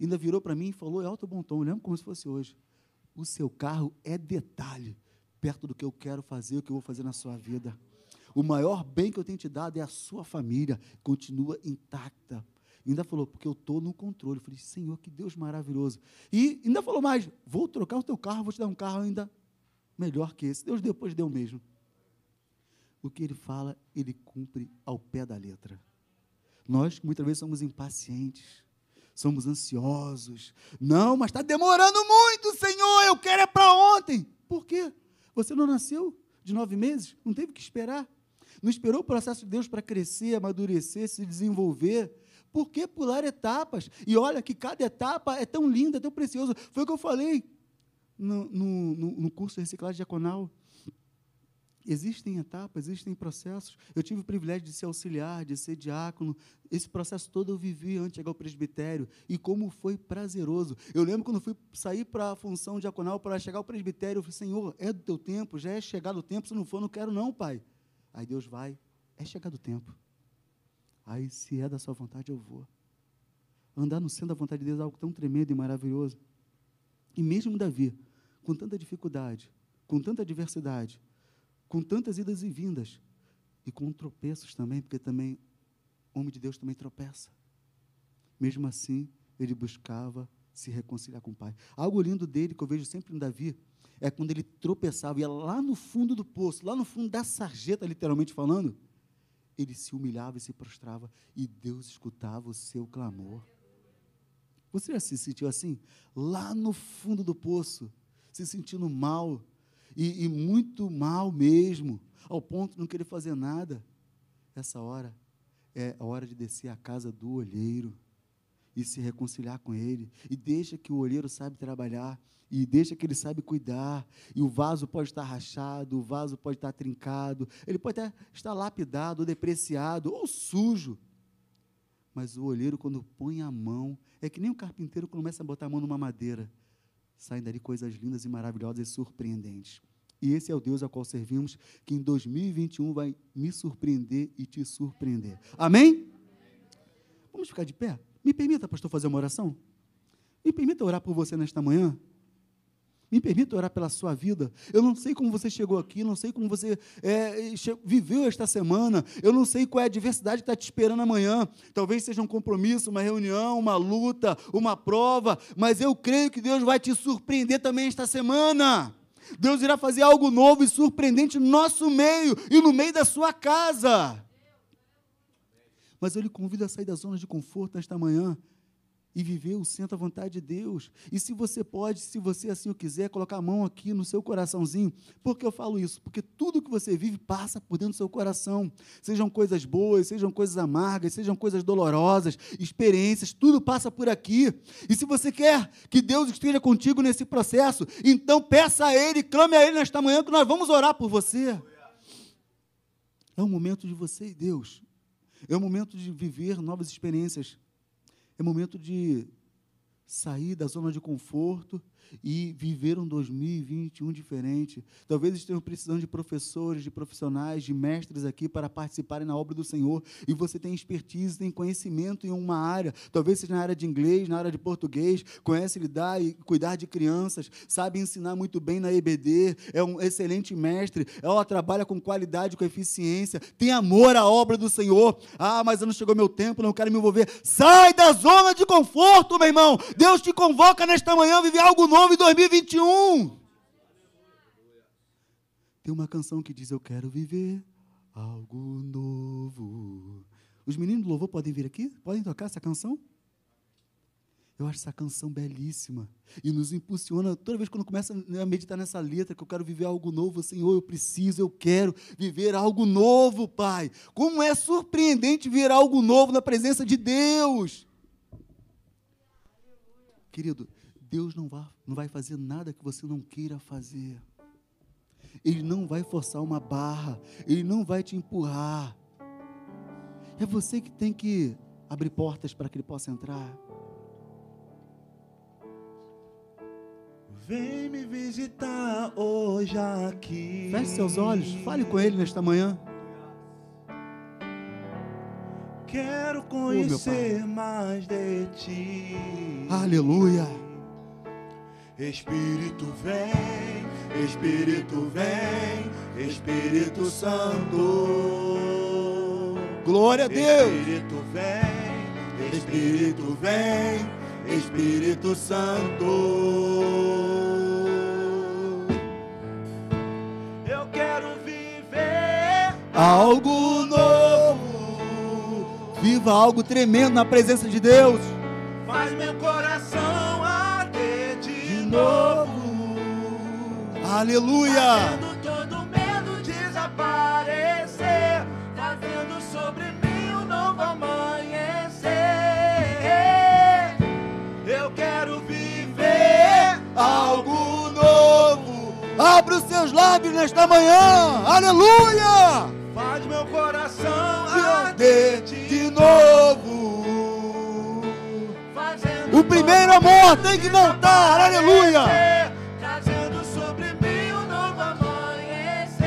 Ainda virou para mim e falou, é alto bom tom, lembro como se fosse hoje. O seu carro é detalhe, perto do que eu quero fazer, o que eu vou fazer na sua vida. O maior bem que eu tenho te dado é a sua família, continua intacta. Ainda falou, porque eu estou no controle. Eu falei, Senhor, que Deus maravilhoso. E ainda falou mais, vou trocar o teu carro, vou te dar um carro ainda melhor que esse. Deus depois deu mesmo o que ele fala, ele cumpre ao pé da letra. Nós muitas vezes somos impacientes, somos ansiosos. Não, mas está demorando muito, Senhor, eu quero é para ontem. Por quê? Você não nasceu de nove meses? Não teve que esperar? Não esperou o processo de Deus para crescer, amadurecer, se desenvolver? Por que pular etapas? E olha que cada etapa é tão linda, tão preciosa. Foi o que eu falei no, no, no curso de reciclagem diaconal. Existem etapas, existem processos. Eu tive o privilégio de ser auxiliar, de ser diácono. Esse processo todo eu vivi antes de chegar ao presbitério. E como foi prazeroso. Eu lembro quando fui sair para a função diaconal, para chegar ao presbitério, eu falei, Senhor, é do teu tempo, já é chegado o tempo, se não for, não quero não, Pai. Aí Deus vai, é chegado o tempo. Aí, se é da sua vontade, eu vou. Andar no centro da vontade de Deus é algo tão tremendo e maravilhoso. E mesmo Davi, com tanta dificuldade, com tanta adversidade, com tantas idas e vindas e com tropeços também, porque também homem de Deus também tropeça. Mesmo assim, ele buscava se reconciliar com o Pai. Algo lindo dele que eu vejo sempre em Davi é quando ele tropeçava, ia lá no fundo do poço, lá no fundo da sarjeta, literalmente falando, ele se humilhava e se prostrava e Deus escutava o seu clamor. Você já se sentiu assim? Lá no fundo do poço, se sentindo mal, e, e muito mal mesmo, ao ponto de não querer fazer nada. Essa hora é a hora de descer à casa do olheiro e se reconciliar com ele. E deixa que o olheiro sabe trabalhar. E deixa que ele sabe cuidar. E o vaso pode estar rachado, o vaso pode estar trincado, ele pode até estar lapidado, ou depreciado, ou sujo. Mas o olheiro, quando põe a mão, é que nem o carpinteiro começa a botar a mão numa madeira. Saem dali coisas lindas e maravilhosas e surpreendentes. E esse é o Deus ao qual servimos, que em 2021 vai me surpreender e te surpreender. Amém? Vamos ficar de pé? Me permita, pastor, fazer uma oração? Me permita orar por você nesta manhã? Me permita orar pela sua vida. Eu não sei como você chegou aqui, não sei como você é, viveu esta semana, eu não sei qual é a adversidade que está te esperando amanhã. Talvez seja um compromisso, uma reunião, uma luta, uma prova, mas eu creio que Deus vai te surpreender também esta semana. Deus irá fazer algo novo e surpreendente no nosso meio e no meio da sua casa. Mas eu lhe convido a sair da zona de conforto nesta manhã e viver o centro à vontade de Deus. E se você pode, se você assim o quiser, colocar a mão aqui no seu coraçãozinho. Por que eu falo isso? Porque tudo que você vive passa por dentro do seu coração. Sejam coisas boas, sejam coisas amargas, sejam coisas dolorosas, experiências, tudo passa por aqui. E se você quer que Deus esteja contigo nesse processo, então peça a Ele, clame a Ele nesta manhã que nós vamos orar por você. É o momento de você e Deus. É o momento de viver novas experiências é momento de sair da zona de conforto e viver um 2021 diferente. Talvez estejam precisando de professores, de profissionais, de mestres aqui para participarem na obra do Senhor. E você tem expertise, tem conhecimento em uma área. Talvez seja na área de inglês, na área de português, conhece lidar e cuidar de crianças, sabe ensinar muito bem na EBD, é um excelente mestre, ela trabalha com qualidade, com eficiência, tem amor à obra do Senhor. Ah, mas não chegou meu tempo, não quero me envolver. Sai da zona de conforto, meu irmão. Deus te convoca nesta manhã a viver algo novo novo em 2021. Tem uma canção que diz: Eu quero viver algo novo. Os meninos do louvor podem vir aqui? Podem tocar essa canção? Eu acho essa canção belíssima e nos impulsiona toda vez quando começa a meditar nessa letra que eu quero viver algo novo, Senhor, eu preciso, eu quero viver algo novo, Pai. Como é surpreendente ver algo novo na presença de Deus. Querido, Deus não vai, não vai fazer nada que você não queira fazer. Ele não vai forçar uma barra, ele não vai te empurrar. É você que tem que abrir portas para que ele possa entrar. Vem me visitar hoje aqui. Feche seus olhos, fale com ele nesta manhã. Quero conhecer oh, mais de ti. Aleluia. Espírito vem, Espírito vem, Espírito Santo. Glória a Deus. Espírito vem, Espírito vem, Espírito Santo. Eu quero viver algo novo. Viva algo tremendo na presença de Deus. Faz meu coração novo. Aleluia. Fazendo todo medo desaparecer. Fazendo sobre mim um novo amanhecer. Eu quero viver algo novo. Abra os seus lábios nesta manhã. Aleluia. Faz meu coração arder de novo. Primeiro amor tem que voltar, aleluia. Trazendo sobre mim um novo amanhecer.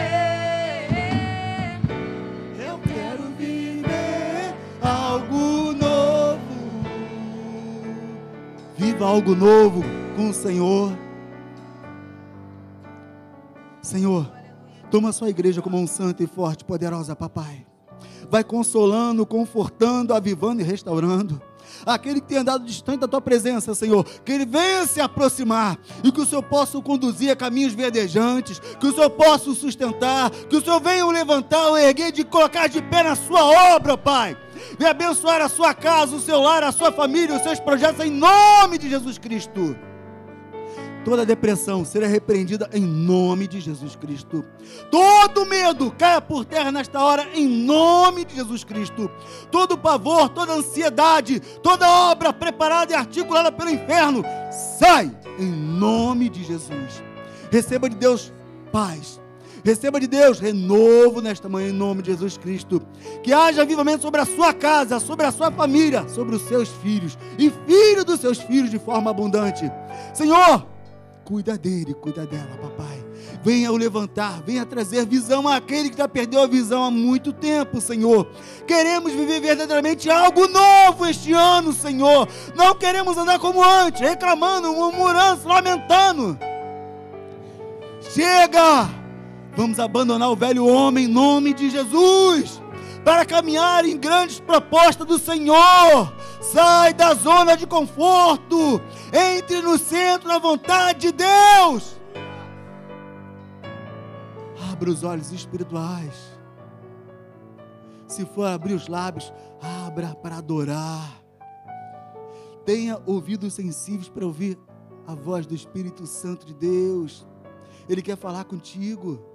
Eu quero viver algo novo. Viva algo novo com o Senhor. Senhor, toma a sua igreja como um santo e forte, poderosa, papai. Vai consolando, confortando, avivando e restaurando aquele que tem andado distante da tua presença, Senhor, que ele venha se aproximar e que o Senhor possa o conduzir a caminhos verdejantes, que o Senhor possa o sustentar, que o Senhor venha o levantar, o erguer, de colocar de pé na sua obra, Pai. Venha abençoar a sua casa, o seu lar, a sua família, os seus projetos, em nome de Jesus Cristo toda depressão será repreendida em nome de Jesus Cristo. Todo medo caia por terra nesta hora em nome de Jesus Cristo. Todo pavor, toda ansiedade, toda obra preparada e articulada pelo inferno, sai em nome de Jesus. Receba de Deus paz. Receba de Deus renovo nesta manhã em nome de Jesus Cristo. Que haja avivamento sobre a sua casa, sobre a sua família, sobre os seus filhos e filhos dos seus filhos de forma abundante. Senhor, Cuida dele, cuida dela, papai. Venha o levantar, venha trazer visão àquele que já perdeu a visão há muito tempo, Senhor. Queremos viver verdadeiramente algo novo este ano, Senhor. Não queremos andar como antes, reclamando, murmurando, lamentando. Chega! Vamos abandonar o velho homem em nome de Jesus para caminhar em grandes propostas do Senhor. Sai da zona de conforto, entre no centro da vontade de Deus. Abra os olhos espirituais. Se for abrir os lábios, abra para adorar. Tenha ouvidos sensíveis para ouvir a voz do Espírito Santo de Deus. Ele quer falar contigo.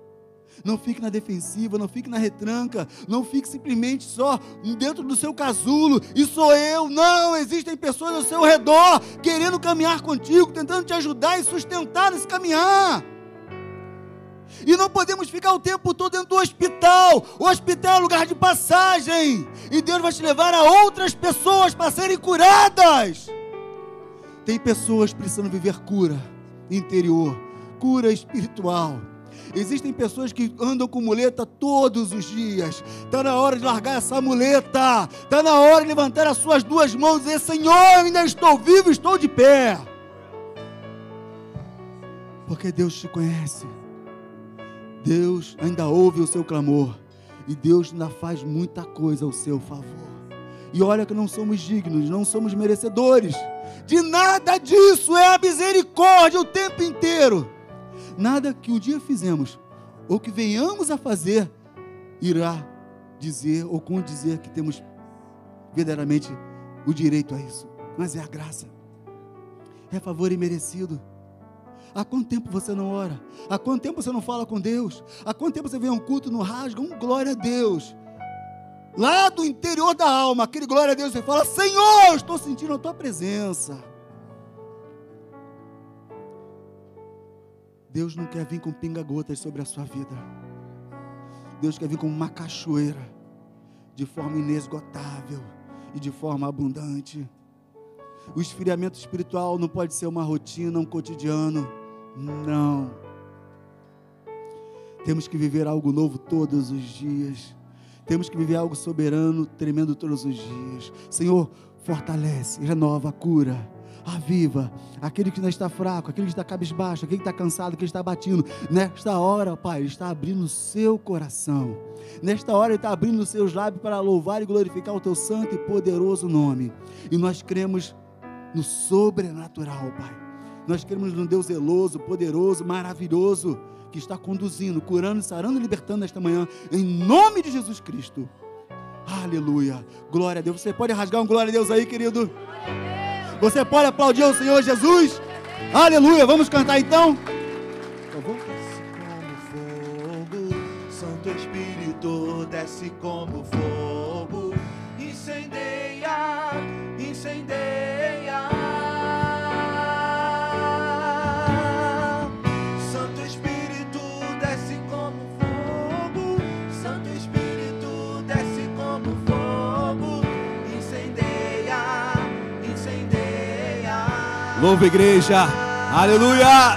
Não fique na defensiva, não fique na retranca, não fique simplesmente só dentro do seu casulo. E sou eu. Não, existem pessoas ao seu redor querendo caminhar contigo, tentando te ajudar e sustentar nesse caminhar. E não podemos ficar o tempo todo dentro do hospital. O hospital é lugar de passagem. E Deus vai te levar a outras pessoas para serem curadas. Tem pessoas precisando viver cura interior, cura espiritual. Existem pessoas que andam com muleta todos os dias. Está na hora de largar essa muleta. Está na hora de levantar as suas duas mãos e dizer: Senhor, ainda estou vivo, estou de pé. Porque Deus te conhece. Deus ainda ouve o seu clamor. E Deus ainda faz muita coisa ao seu favor. E olha que não somos dignos, não somos merecedores. De nada disso é a misericórdia o tempo inteiro. Nada que um dia fizemos ou que venhamos a fazer irá dizer ou condizer que temos verdadeiramente o direito a isso. Mas é a graça. É favor imerecido. Há quanto tempo você não ora? Há quanto tempo você não fala com Deus? Há quanto tempo você a um culto no rasga? Um glória a Deus. Lá do interior da alma, aquele glória a Deus, você fala: Senhor, estou sentindo a tua presença. Deus não quer vir com pinga-gotas sobre a sua vida. Deus quer vir como uma cachoeira, de forma inesgotável e de forma abundante. O esfriamento espiritual não pode ser uma rotina, um cotidiano. Não. Temos que viver algo novo todos os dias. Temos que viver algo soberano, tremendo todos os dias. Senhor, fortalece, renova, cura aviva aquele que ainda está fraco, aquele que está cabisbaixo, aquele que está cansado, aquele que está batindo. Nesta hora, Pai, Ele está abrindo o seu coração. Nesta hora, Ele está abrindo os seus lábios para louvar e glorificar o Teu santo e poderoso nome. E nós cremos no sobrenatural, Pai. Nós cremos no Deus zeloso, poderoso, maravilhoso, que está conduzindo, curando, sarando e libertando nesta manhã, em nome de Jesus Cristo. Aleluia. Glória a Deus. Você pode rasgar um glória a Deus aí, querido? Você pode aplaudir o Senhor Jesus? Aleluia. Vamos cantar então? Desce como fogo, Santo Espírito, desce como fogo, incendeia, incendeia. Louva igreja. Aleluia.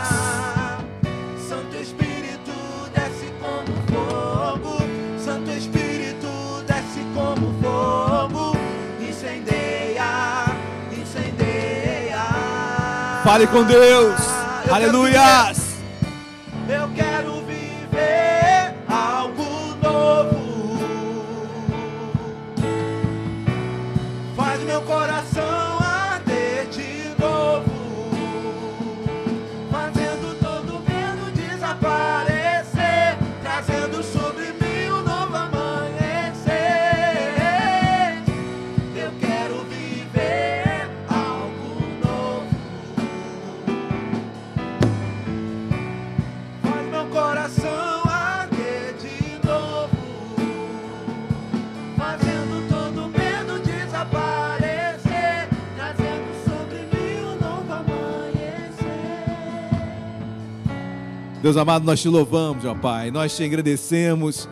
Santo Espírito desce como fogo, Santo Espírito desce como fogo, incendeia, incendeia. Fale com Deus. Eu Aleluia. Eu quero Deus amado, nós te louvamos, ó Pai. Nós te agradecemos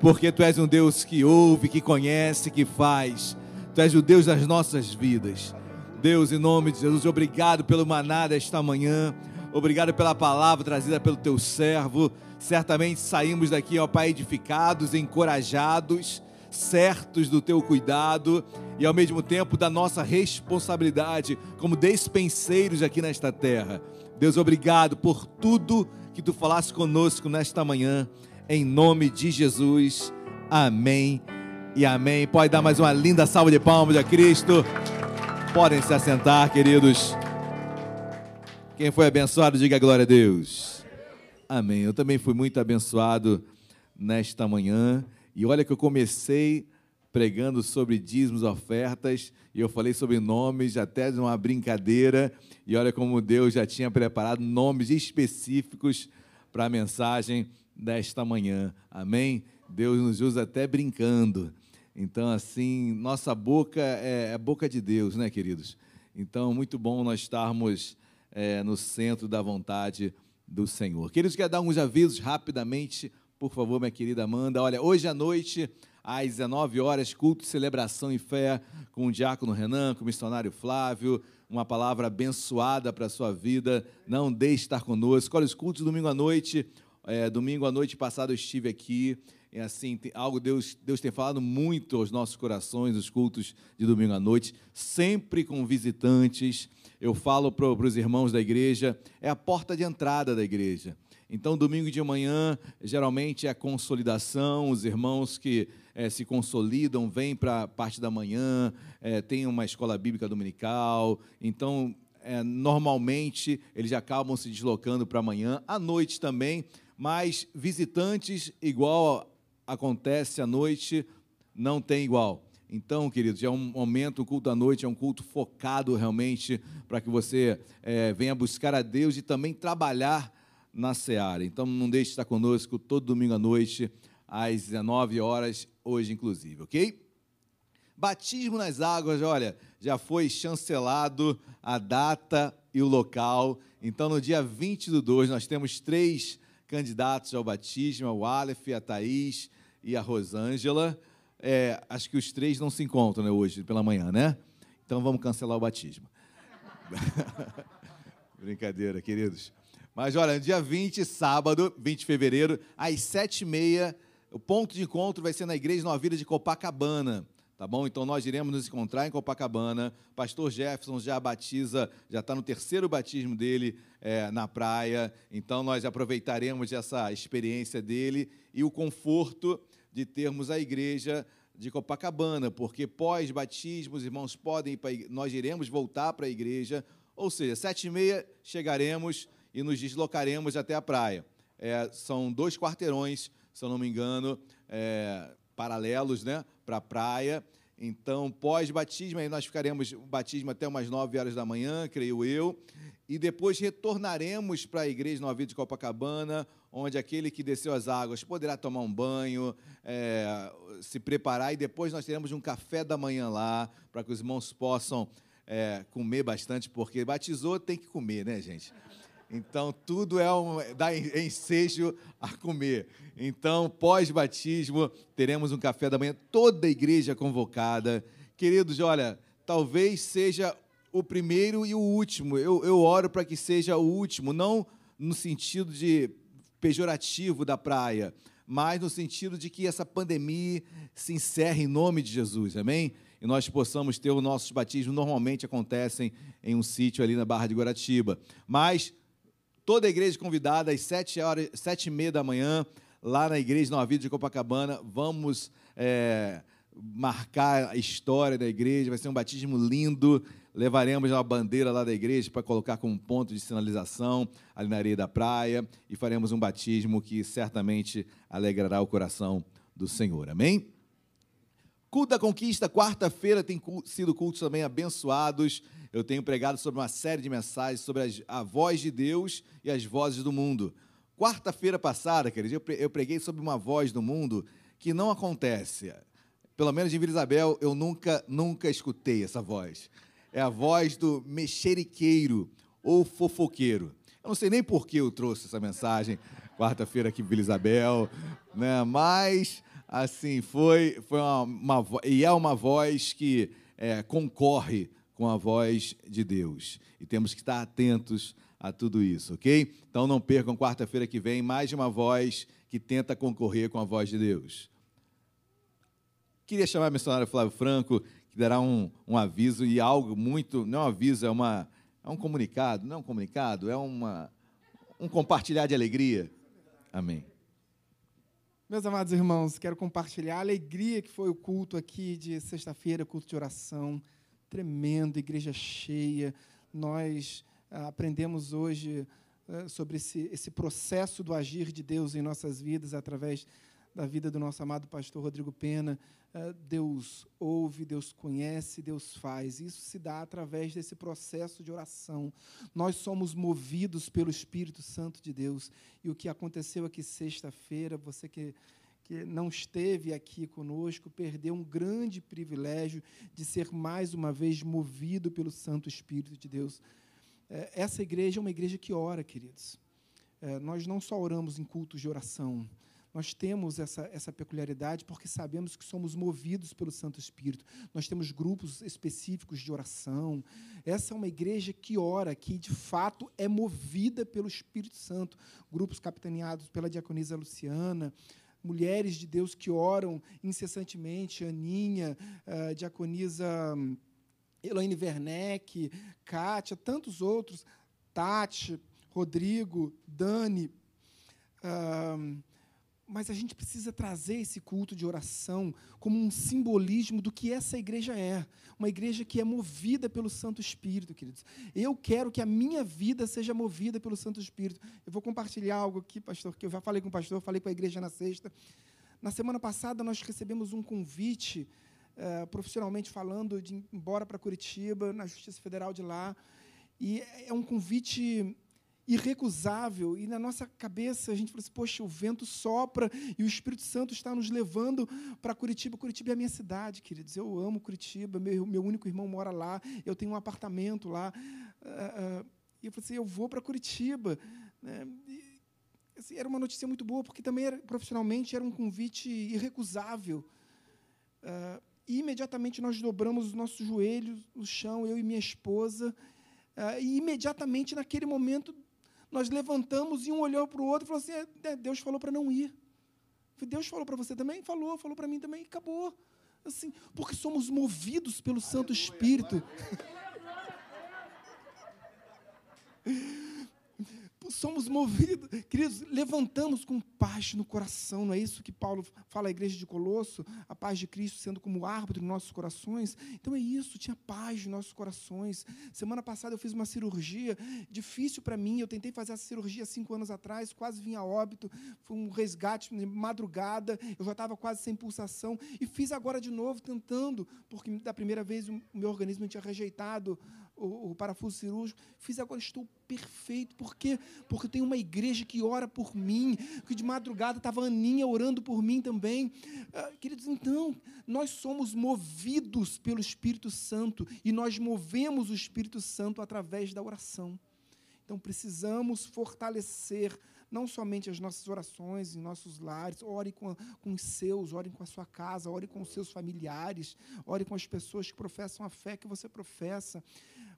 porque tu és um Deus que ouve, que conhece, que faz. Tu és o Deus das nossas vidas. Deus, em nome de Jesus, obrigado pelo maná desta manhã. Obrigado pela palavra trazida pelo teu servo. Certamente saímos daqui, ó Pai, edificados, encorajados, certos do teu cuidado e ao mesmo tempo da nossa responsabilidade como despenseiros aqui nesta terra. Deus, obrigado por tudo que tu falasse conosco nesta manhã, em nome de Jesus. Amém e amém. Pode dar mais uma linda salva de palmas a Cristo. Podem se assentar, queridos. Quem foi abençoado, diga glória a Deus. Amém. Eu também fui muito abençoado nesta manhã. E olha que eu comecei pregando sobre dízimos, ofertas, e eu falei sobre nomes, até de uma brincadeira, e olha como Deus já tinha preparado nomes específicos para a mensagem desta manhã. Amém? Deus nos usa até brincando. Então, assim, nossa boca é, é boca de Deus, né, queridos? Então, muito bom nós estarmos é, no centro da vontade do Senhor. Queridos, quer dar uns avisos rapidamente, por favor, minha querida Amanda. Olha, hoje à noite às 19 horas, culto, celebração e fé com o diácono Renan, com o missionário Flávio, uma palavra abençoada para a sua vida. Não deixe de estar conosco. Olha, os cultos domingo à noite. É, domingo à noite passado eu estive aqui. É assim, tem, algo Deus, Deus tem falado muito aos nossos corações, os cultos de domingo à noite, sempre com visitantes. Eu falo para os irmãos da igreja, é a porta de entrada da igreja. Então, domingo de manhã, geralmente é a consolidação, os irmãos que é, se consolidam, vêm para a parte da manhã, é, tem uma escola bíblica dominical. Então, é, normalmente, eles acabam se deslocando para amanhã, à noite também, mas visitantes, igual acontece à noite, não tem igual. Então, queridos, é um momento, o culto da noite é um culto focado realmente para que você é, venha buscar a Deus e também trabalhar na seara. Então não deixe de estar conosco todo domingo à noite, às 19 horas, hoje inclusive, ok? Batismo nas águas, olha, já foi chancelado a data e o local. Então, no dia 20 do 2, nós temos três candidatos ao batismo: o Aleph, a Thaís e a Rosângela. É, acho que os três não se encontram né, hoje pela manhã, né? Então vamos cancelar o batismo. Brincadeira, queridos. Mas olha, dia 20, sábado, 20 de fevereiro, às 7h30, o ponto de encontro vai ser na Igreja Nova Vida de Copacabana. Tá bom? Então nós iremos nos encontrar em Copacabana. Pastor Jefferson já batiza, já está no terceiro batismo dele é, na praia. Então nós aproveitaremos essa experiência dele e o conforto de termos a igreja de Copacabana, porque pós-batismo os irmãos podem ir para nós iremos voltar para a igreja, ou seja, sete e meia chegaremos e nos deslocaremos até a praia. É, são dois quarteirões, se eu não me engano, é, paralelos né, para a praia. Então, pós-batismo, aí nós ficaremos batismo até umas 9 horas da manhã, creio eu, e depois retornaremos para a igreja Nova Vida de Copacabana, onde aquele que desceu as águas poderá tomar um banho, é, se preparar, e depois nós teremos um café da manhã lá, para que os irmãos possam é, comer bastante, porque batizou tem que comer, né, gente? Então, tudo é um, dá ensejo a comer. Então, pós-batismo, teremos um café da manhã, toda a igreja convocada. Queridos, olha, talvez seja o primeiro e o último. Eu, eu oro para que seja o último, não no sentido de pejorativo da praia, mas no sentido de que essa pandemia se encerre em nome de Jesus, amém? E nós possamos ter os nossos batismos, normalmente acontecem em um sítio ali na Barra de Guaratiba. Mas Toda a igreja convidada às sete, horas, sete e meia da manhã, lá na igreja Nova Vida de Copacabana. Vamos é, marcar a história da igreja. Vai ser um batismo lindo. Levaremos uma bandeira lá da igreja para colocar como ponto de sinalização ali na areia da praia. E faremos um batismo que certamente alegrará o coração do Senhor. Amém? Culto da Conquista, quarta-feira, tem sido cultos também abençoados eu tenho pregado sobre uma série de mensagens sobre a voz de Deus e as vozes do mundo. Quarta-feira passada, queridos, eu preguei sobre uma voz do mundo que não acontece. Pelo menos em Vila Isabel, eu nunca, nunca escutei essa voz. É a voz do mexeriqueiro ou fofoqueiro. Eu não sei nem por que eu trouxe essa mensagem quarta-feira aqui em Vila Isabel, né? mas, assim, foi, foi uma, uma e é uma voz que é, concorre com a voz de Deus. E temos que estar atentos a tudo isso, ok? Então não percam quarta-feira que vem mais uma voz que tenta concorrer com a voz de Deus. Queria chamar a missionária Flávio Franco, que dará um, um aviso e algo muito. Não é um aviso, é, uma, é um comunicado, não é um comunicado, é uma, um compartilhar de alegria. Amém. Meus amados irmãos, quero compartilhar a alegria que foi o culto aqui de sexta-feira, culto de oração. Tremendo, igreja cheia. Nós ah, aprendemos hoje ah, sobre esse, esse processo do agir de Deus em nossas vidas através da vida do nosso amado pastor Rodrigo Pena. Ah, Deus ouve, Deus conhece, Deus faz. Isso se dá através desse processo de oração. Nós somos movidos pelo Espírito Santo de Deus. E o que aconteceu aqui sexta-feira, você que, que não esteve aqui conosco, perdeu um grande privilégio de ser mais uma vez movido pelo Santo Espírito de Deus. É, essa igreja é uma igreja que ora, queridos. É, nós não só oramos em cultos de oração, nós temos essa, essa peculiaridade porque sabemos que somos movidos pelo Santo Espírito. Nós temos grupos específicos de oração. Essa é uma igreja que ora, que de fato é movida pelo Espírito Santo. Grupos capitaneados pela diaconisa Luciana, mulheres de Deus que oram incessantemente, Aninha, a diaconisa hum, Elaine Werneck, Kátia, tantos outros, Tati, Rodrigo, Dani. Uh, mas a gente precisa trazer esse culto de oração como um simbolismo do que essa igreja é. Uma igreja que é movida pelo Santo Espírito, queridos. Eu quero que a minha vida seja movida pelo Santo Espírito. Eu vou compartilhar algo aqui, pastor, que eu já falei com o pastor, falei com a igreja na sexta. Na semana passada, nós recebemos um convite, uh, profissionalmente falando, de ir embora para Curitiba, na Justiça Federal de lá. E é um convite irrecusável, e na nossa cabeça a gente fala assim: poxa, o vento sopra e o Espírito Santo está nos levando para Curitiba. Curitiba é a minha cidade, queridos. Eu amo Curitiba, meu, meu único irmão mora lá, eu tenho um apartamento lá. Uh, uh, e eu falei assim: eu vou para Curitiba. Né? E, assim, era uma notícia muito boa, porque também era, profissionalmente era um convite irrecusável. Uh, e imediatamente nós dobramos os nossos joelhos no chão, eu e minha esposa. e imediatamente, naquele momento, nós levantamos e um olhou para o outro e falou assim: é, é Deus falou para não ir. Deus falou para você também? Falou, falou para mim também, e acabou. Assim, porque somos movidos pelo Santo Espírito. somos movidos, queridos, levantamos com paz no coração, não é isso que Paulo fala à igreja de Colosso, a paz de Cristo sendo como árbitro nos nossos corações. Então é isso, tinha paz nos nossos corações. Semana passada eu fiz uma cirurgia difícil para mim, eu tentei fazer essa cirurgia cinco anos atrás, quase vim a óbito, foi um resgate madrugada, eu já estava quase sem pulsação, e fiz agora de novo, tentando, porque da primeira vez o meu organismo tinha rejeitado o, o, parafuso cirúrgico, fiz agora, estou perfeito. Por quê? Porque tenho uma igreja que ora por mim, que de madrugada estava Aninha orando por mim também. Ah, queridos, então, nós somos movidos pelo Espírito Santo e nós movemos o Espírito Santo através da oração. Então, precisamos fortalecer não somente as nossas orações em nossos lares, ore com, com os seus, ore com a sua casa, ore com os seus familiares, ore com as pessoas que professam a fé que você professa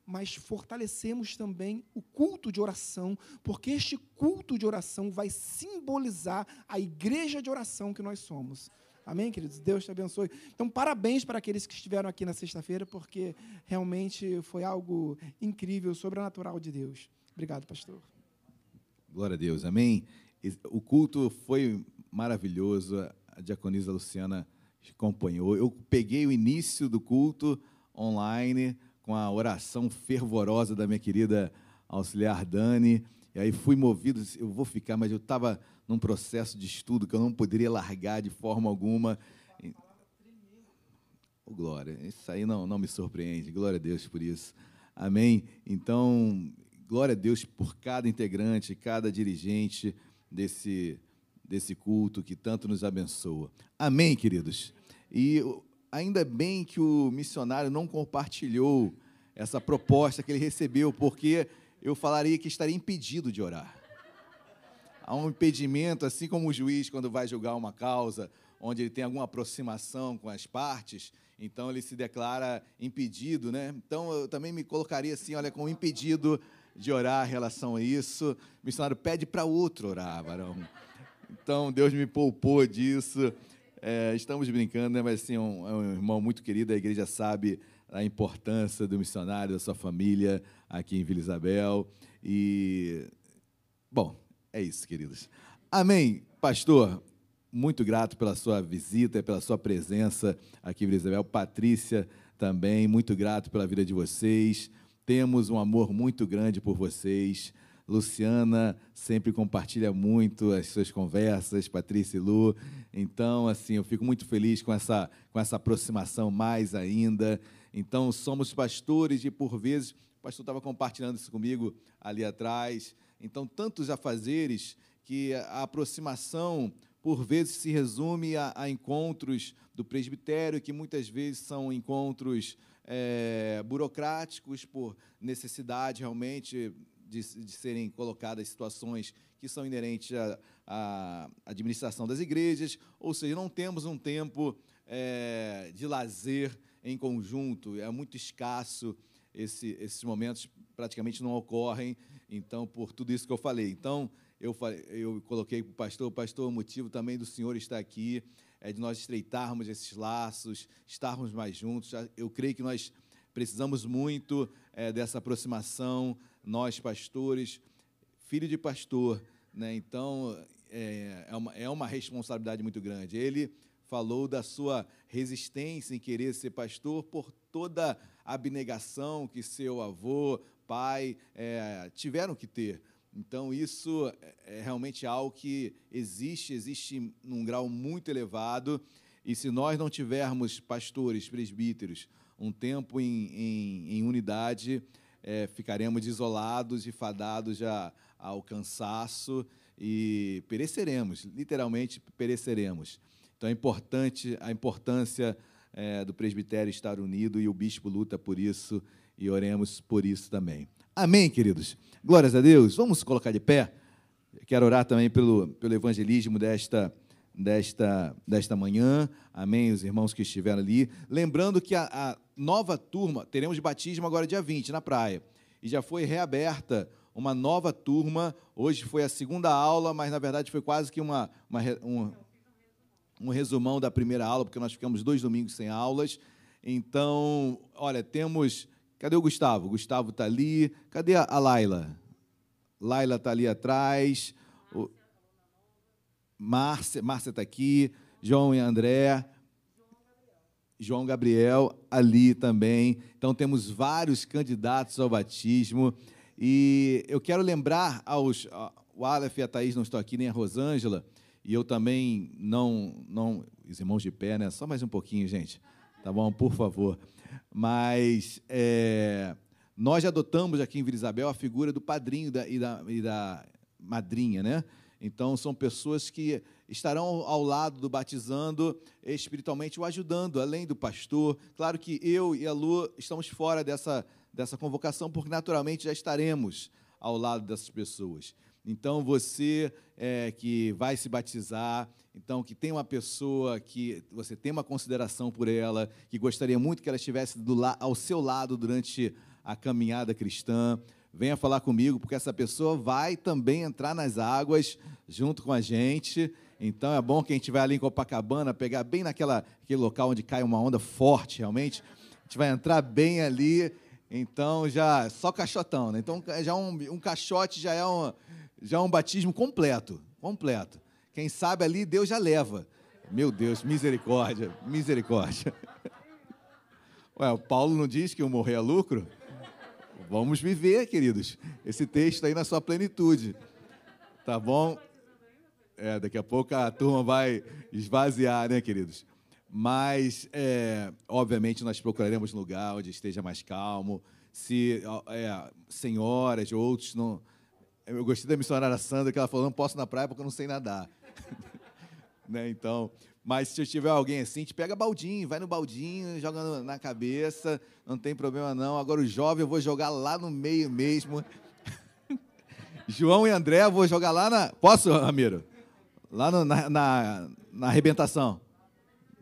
mas fortalecemos também o culto de oração, porque este culto de oração vai simbolizar a igreja de oração que nós somos. Amém, queridos? Deus te abençoe. Então, parabéns para aqueles que estiveram aqui na sexta-feira, porque realmente foi algo incrível, sobrenatural de Deus. Obrigado, pastor. Glória a Deus, amém. O culto foi maravilhoso, a diaconisa Luciana acompanhou. Eu peguei o início do culto online com a oração fervorosa da minha querida auxiliar Dani. E aí fui movido, eu vou ficar, mas eu estava num processo de estudo que eu não poderia largar de forma alguma. Oh, glória, isso aí não, não me surpreende, glória a Deus por isso. Amém? Então, glória a Deus por cada integrante, cada dirigente desse, desse culto que tanto nos abençoa. Amém, queridos? E ainda bem que o missionário não compartilhou essa proposta que ele recebeu, porque eu falaria que estaria impedido de orar. Há um impedimento, assim como o juiz, quando vai julgar uma causa, onde ele tem alguma aproximação com as partes, então ele se declara impedido, né? Então eu também me colocaria assim, olha, com impedido de orar em relação a isso. O missionário pede para outro orar, varão. Então Deus me poupou disso. É, estamos brincando, né? mas assim, um, é um irmão muito querido, a igreja sabe a importância do missionário, da sua família aqui em Vila Isabel. E Bom, é isso, queridos. Amém. Pastor, muito grato pela sua visita, pela sua presença aqui, Vila Isabel. Patrícia, também, muito grato pela vida de vocês. Temos um amor muito grande por vocês. Luciana sempre compartilha muito as suas conversas, Patrícia e Lu. Então, assim, eu fico muito feliz com essa, com essa aproximação mais ainda. Então, somos pastores e, por vezes, o pastor estava compartilhando isso comigo ali atrás. Então, tantos afazeres que a aproximação, por vezes, se resume a, a encontros do presbitério, que muitas vezes são encontros é, burocráticos, por necessidade realmente de, de, serem colocadas situações que são inerentes à, à, administração das igrejas, ou seja, não temos um tempo é, de lazer em conjunto, é muito escasso esse, esses momentos praticamente não ocorrem, então, por tudo isso que eu falei. Então, eu, eu coloquei para o pastor, pastor, o motivo também do senhor estar aqui é de nós estreitarmos esses laços, estarmos mais juntos. Eu creio que nós precisamos muito é, dessa aproximação, nós pastores, filho de pastor, né? então é, é, uma, é uma responsabilidade muito grande. Ele falou da sua resistência em querer ser pastor por toda a abnegação que seu avô, pai é, tiveram que ter. Então, isso é, é realmente algo que existe, existe num grau muito elevado. E se nós não tivermos pastores, presbíteros, um tempo em, em, em unidade, é, ficaremos isolados e fadados a, ao cansaço e pereceremos, literalmente pereceremos. Então é importante a importância é, do presbitério estar unido e o bispo luta por isso e oremos por isso também. Amém, queridos? Glórias a Deus. Vamos colocar de pé. Quero orar também pelo, pelo evangelismo desta, desta, desta manhã. Amém, os irmãos que estiveram ali. Lembrando que a, a nova turma, teremos batismo agora dia 20 na praia. E já foi reaberta uma nova turma. Hoje foi a segunda aula, mas na verdade foi quase que uma, uma um, um resumão da primeira aula, porque nós ficamos dois domingos sem aulas. Então, olha, temos. Cadê o Gustavo? O Gustavo está ali. Cadê a Laila? Laila está ali atrás. O... Márcia está aqui. João e André. João Gabriel ali também. Então temos vários candidatos ao batismo. E eu quero lembrar aos. O Aleph e a Thaís não estão aqui, nem a Rosângela e eu também não, não, os irmãos de pé, né? Só mais um pouquinho, gente, tá bom? Por favor. Mas é, nós adotamos aqui em Vila Isabel a figura do padrinho da, e, da, e da madrinha, né? Então, são pessoas que estarão ao lado do batizando, espiritualmente o ajudando, além do pastor. Claro que eu e a Lu estamos fora dessa, dessa convocação, porque naturalmente já estaremos ao lado dessas pessoas. Então, você é, que vai se batizar, então, que tem uma pessoa que você tem uma consideração por ela, que gostaria muito que ela estivesse la ao seu lado durante a caminhada cristã, venha falar comigo, porque essa pessoa vai também entrar nas águas junto com a gente. Então, é bom que a gente vai ali em Copacabana, pegar bem naquela aquele local onde cai uma onda forte, realmente. A gente vai entrar bem ali. Então, já só caixotão, né? Então, já um, um caixote já é um já é um batismo completo, completo. Quem sabe ali Deus já leva. Meu Deus, misericórdia, misericórdia. Ué, o Paulo não diz que o morrer é lucro? Vamos viver, queridos, esse texto aí na sua plenitude. Tá bom? É, daqui a pouco a turma vai esvaziar, né, queridos? Mas, é, obviamente, nós procuraremos lugar onde esteja mais calmo. Se é, senhoras ou outros não, eu gostei da missionária Sandra, que ela falou, não posso na praia porque eu não sei nadar. né? Então, mas se tiver alguém assim, te pega baldinho, vai no baldinho, joga na cabeça, não tem problema não. Agora o jovem eu vou jogar lá no meio mesmo. João e André, eu vou jogar lá na... Posso, Ramiro? Lá no, na, na, na arrebentação.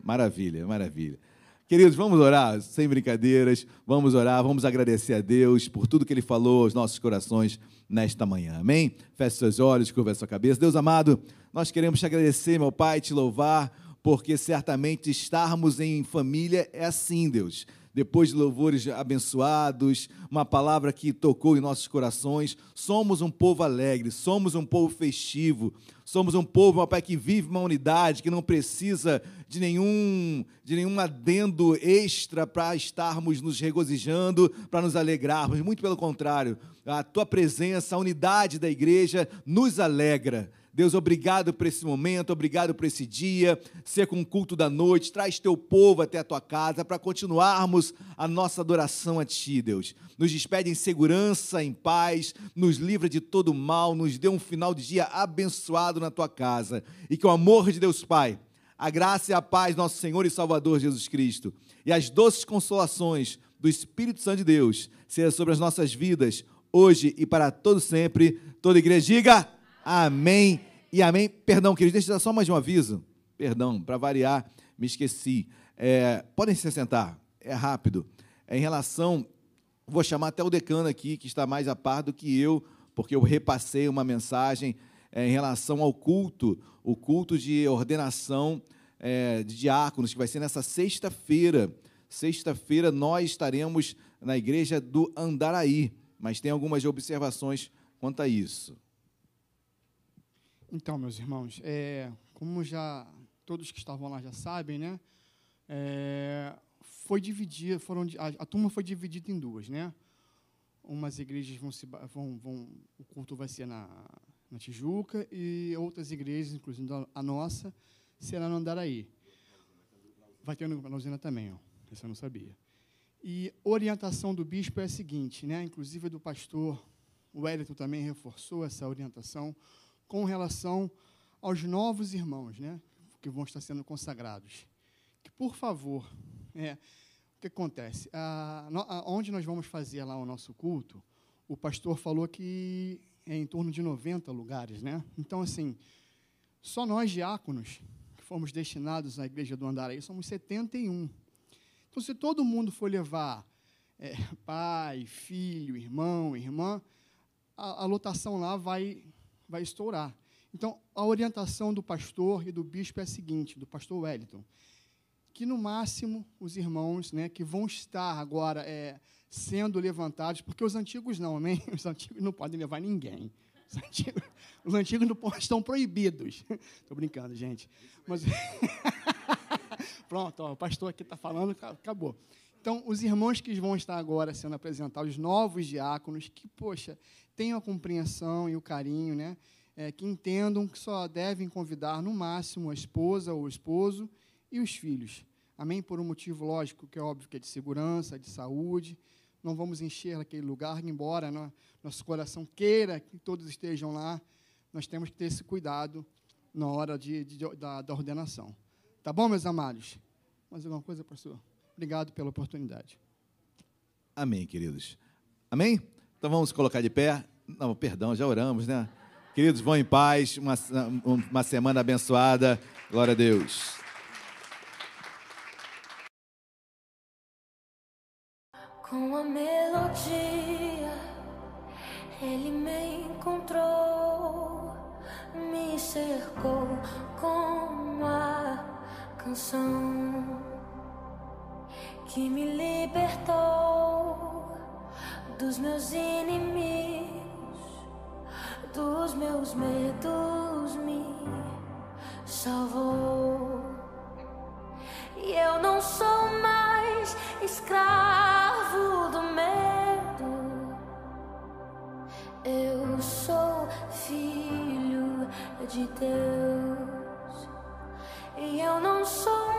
Maravilha, maravilha. Queridos, vamos orar, sem brincadeiras, vamos orar, vamos agradecer a Deus por tudo que Ele falou aos nossos corações nesta manhã. Amém? Feche seus olhos, curva sua cabeça. Deus amado, nós queremos te agradecer, meu Pai, te louvar, porque certamente estarmos em família é assim, Deus. depois de louvores abençoados, uma palavra que tocou em nossos corações. Somos um povo alegre, somos um povo festivo, somos um povo, Pai, que vive uma unidade, que não precisa de nenhum, de nenhum adendo extra para estarmos nos regozijando, para nos alegrarmos. Muito pelo contrário, a tua presença, a unidade da igreja nos alegra Deus, obrigado por esse momento, obrigado por esse dia, ser com o culto da noite, traz teu povo até a tua casa para continuarmos a nossa adoração a ti, Deus. Nos despede em segurança, em paz, nos livra de todo mal, nos dê um final de dia abençoado na tua casa e que o amor de Deus Pai, a graça e a paz nosso Senhor e Salvador Jesus Cristo e as doces consolações do Espírito Santo de Deus seja sobre as nossas vidas hoje e para todo sempre. Toda igreja diga amém e amém. Perdão, queridos, deixa eu dar só mais um aviso. Perdão, para variar, me esqueci. É, podem se sentar, é rápido. É em relação, vou chamar até o decano aqui, que está mais a par do que eu, porque eu repassei uma mensagem é, em relação ao culto, o culto de ordenação é, de diáconos, que vai ser nessa sexta-feira. Sexta-feira nós estaremos na igreja do Andaraí, mas tem algumas observações quanto a isso. Então, meus irmãos, é, como já todos que estavam lá já sabem, né? É, foi dividida, foram a, a, turma foi dividida em duas, né? Umas igrejas vão se vão, vão o culto vai ser na, na Tijuca e outras igrejas, inclusive a nossa, será no Andaraí. Vai ter no Usina também, ó. Isso eu não sabia. E orientação do bispo é a seguinte, né? Inclusive do pastor o Wellington também reforçou essa orientação com relação aos novos irmãos, né, que vão estar sendo consagrados. Que, por favor, é, o que acontece? Ah, no, onde nós vamos fazer lá o nosso culto, o pastor falou que é em torno de 90 lugares, né? Então, assim, só nós diáconos que fomos destinados à igreja do Andaraí somos 71. Então, se todo mundo for levar é, pai, filho, irmão, irmã, a, a lotação lá vai vai estourar. Então, a orientação do pastor e do bispo é a seguinte, do pastor Wellington, que no máximo os irmãos né, que vão estar agora é, sendo levantados, porque os antigos não, amém? Os antigos não podem levar ninguém. Os antigos, os antigos não estão proibidos. Estou brincando, gente. Mas Pronto, ó, o pastor aqui está falando, acabou. Então, os irmãos que vão estar agora sendo apresentados, os novos diáconos, que, poxa, tenham a compreensão e o carinho, né? É, que entendam que só devem convidar, no máximo, a esposa ou o esposo e os filhos. Amém? Por um motivo lógico, que é óbvio que é de segurança, de saúde. Não vamos encher aquele lugar, embora no, nosso coração queira que todos estejam lá, nós temos que ter esse cuidado na hora de, de, da, da ordenação. Tá bom, meus amados? Mais alguma coisa, pastor? Obrigado pela oportunidade. Amém, queridos. Amém? Então vamos colocar de pé. Não, perdão, já oramos, né? Queridos, vão em paz. Uma, uma semana abençoada. Glória a Deus. Com a melodia, ele me encontrou, me cercou com a canção que me libertou dos meus inimigos, dos meus medos me salvou. E eu não sou mais escravo do medo, eu sou filho de Deus. E eu não sou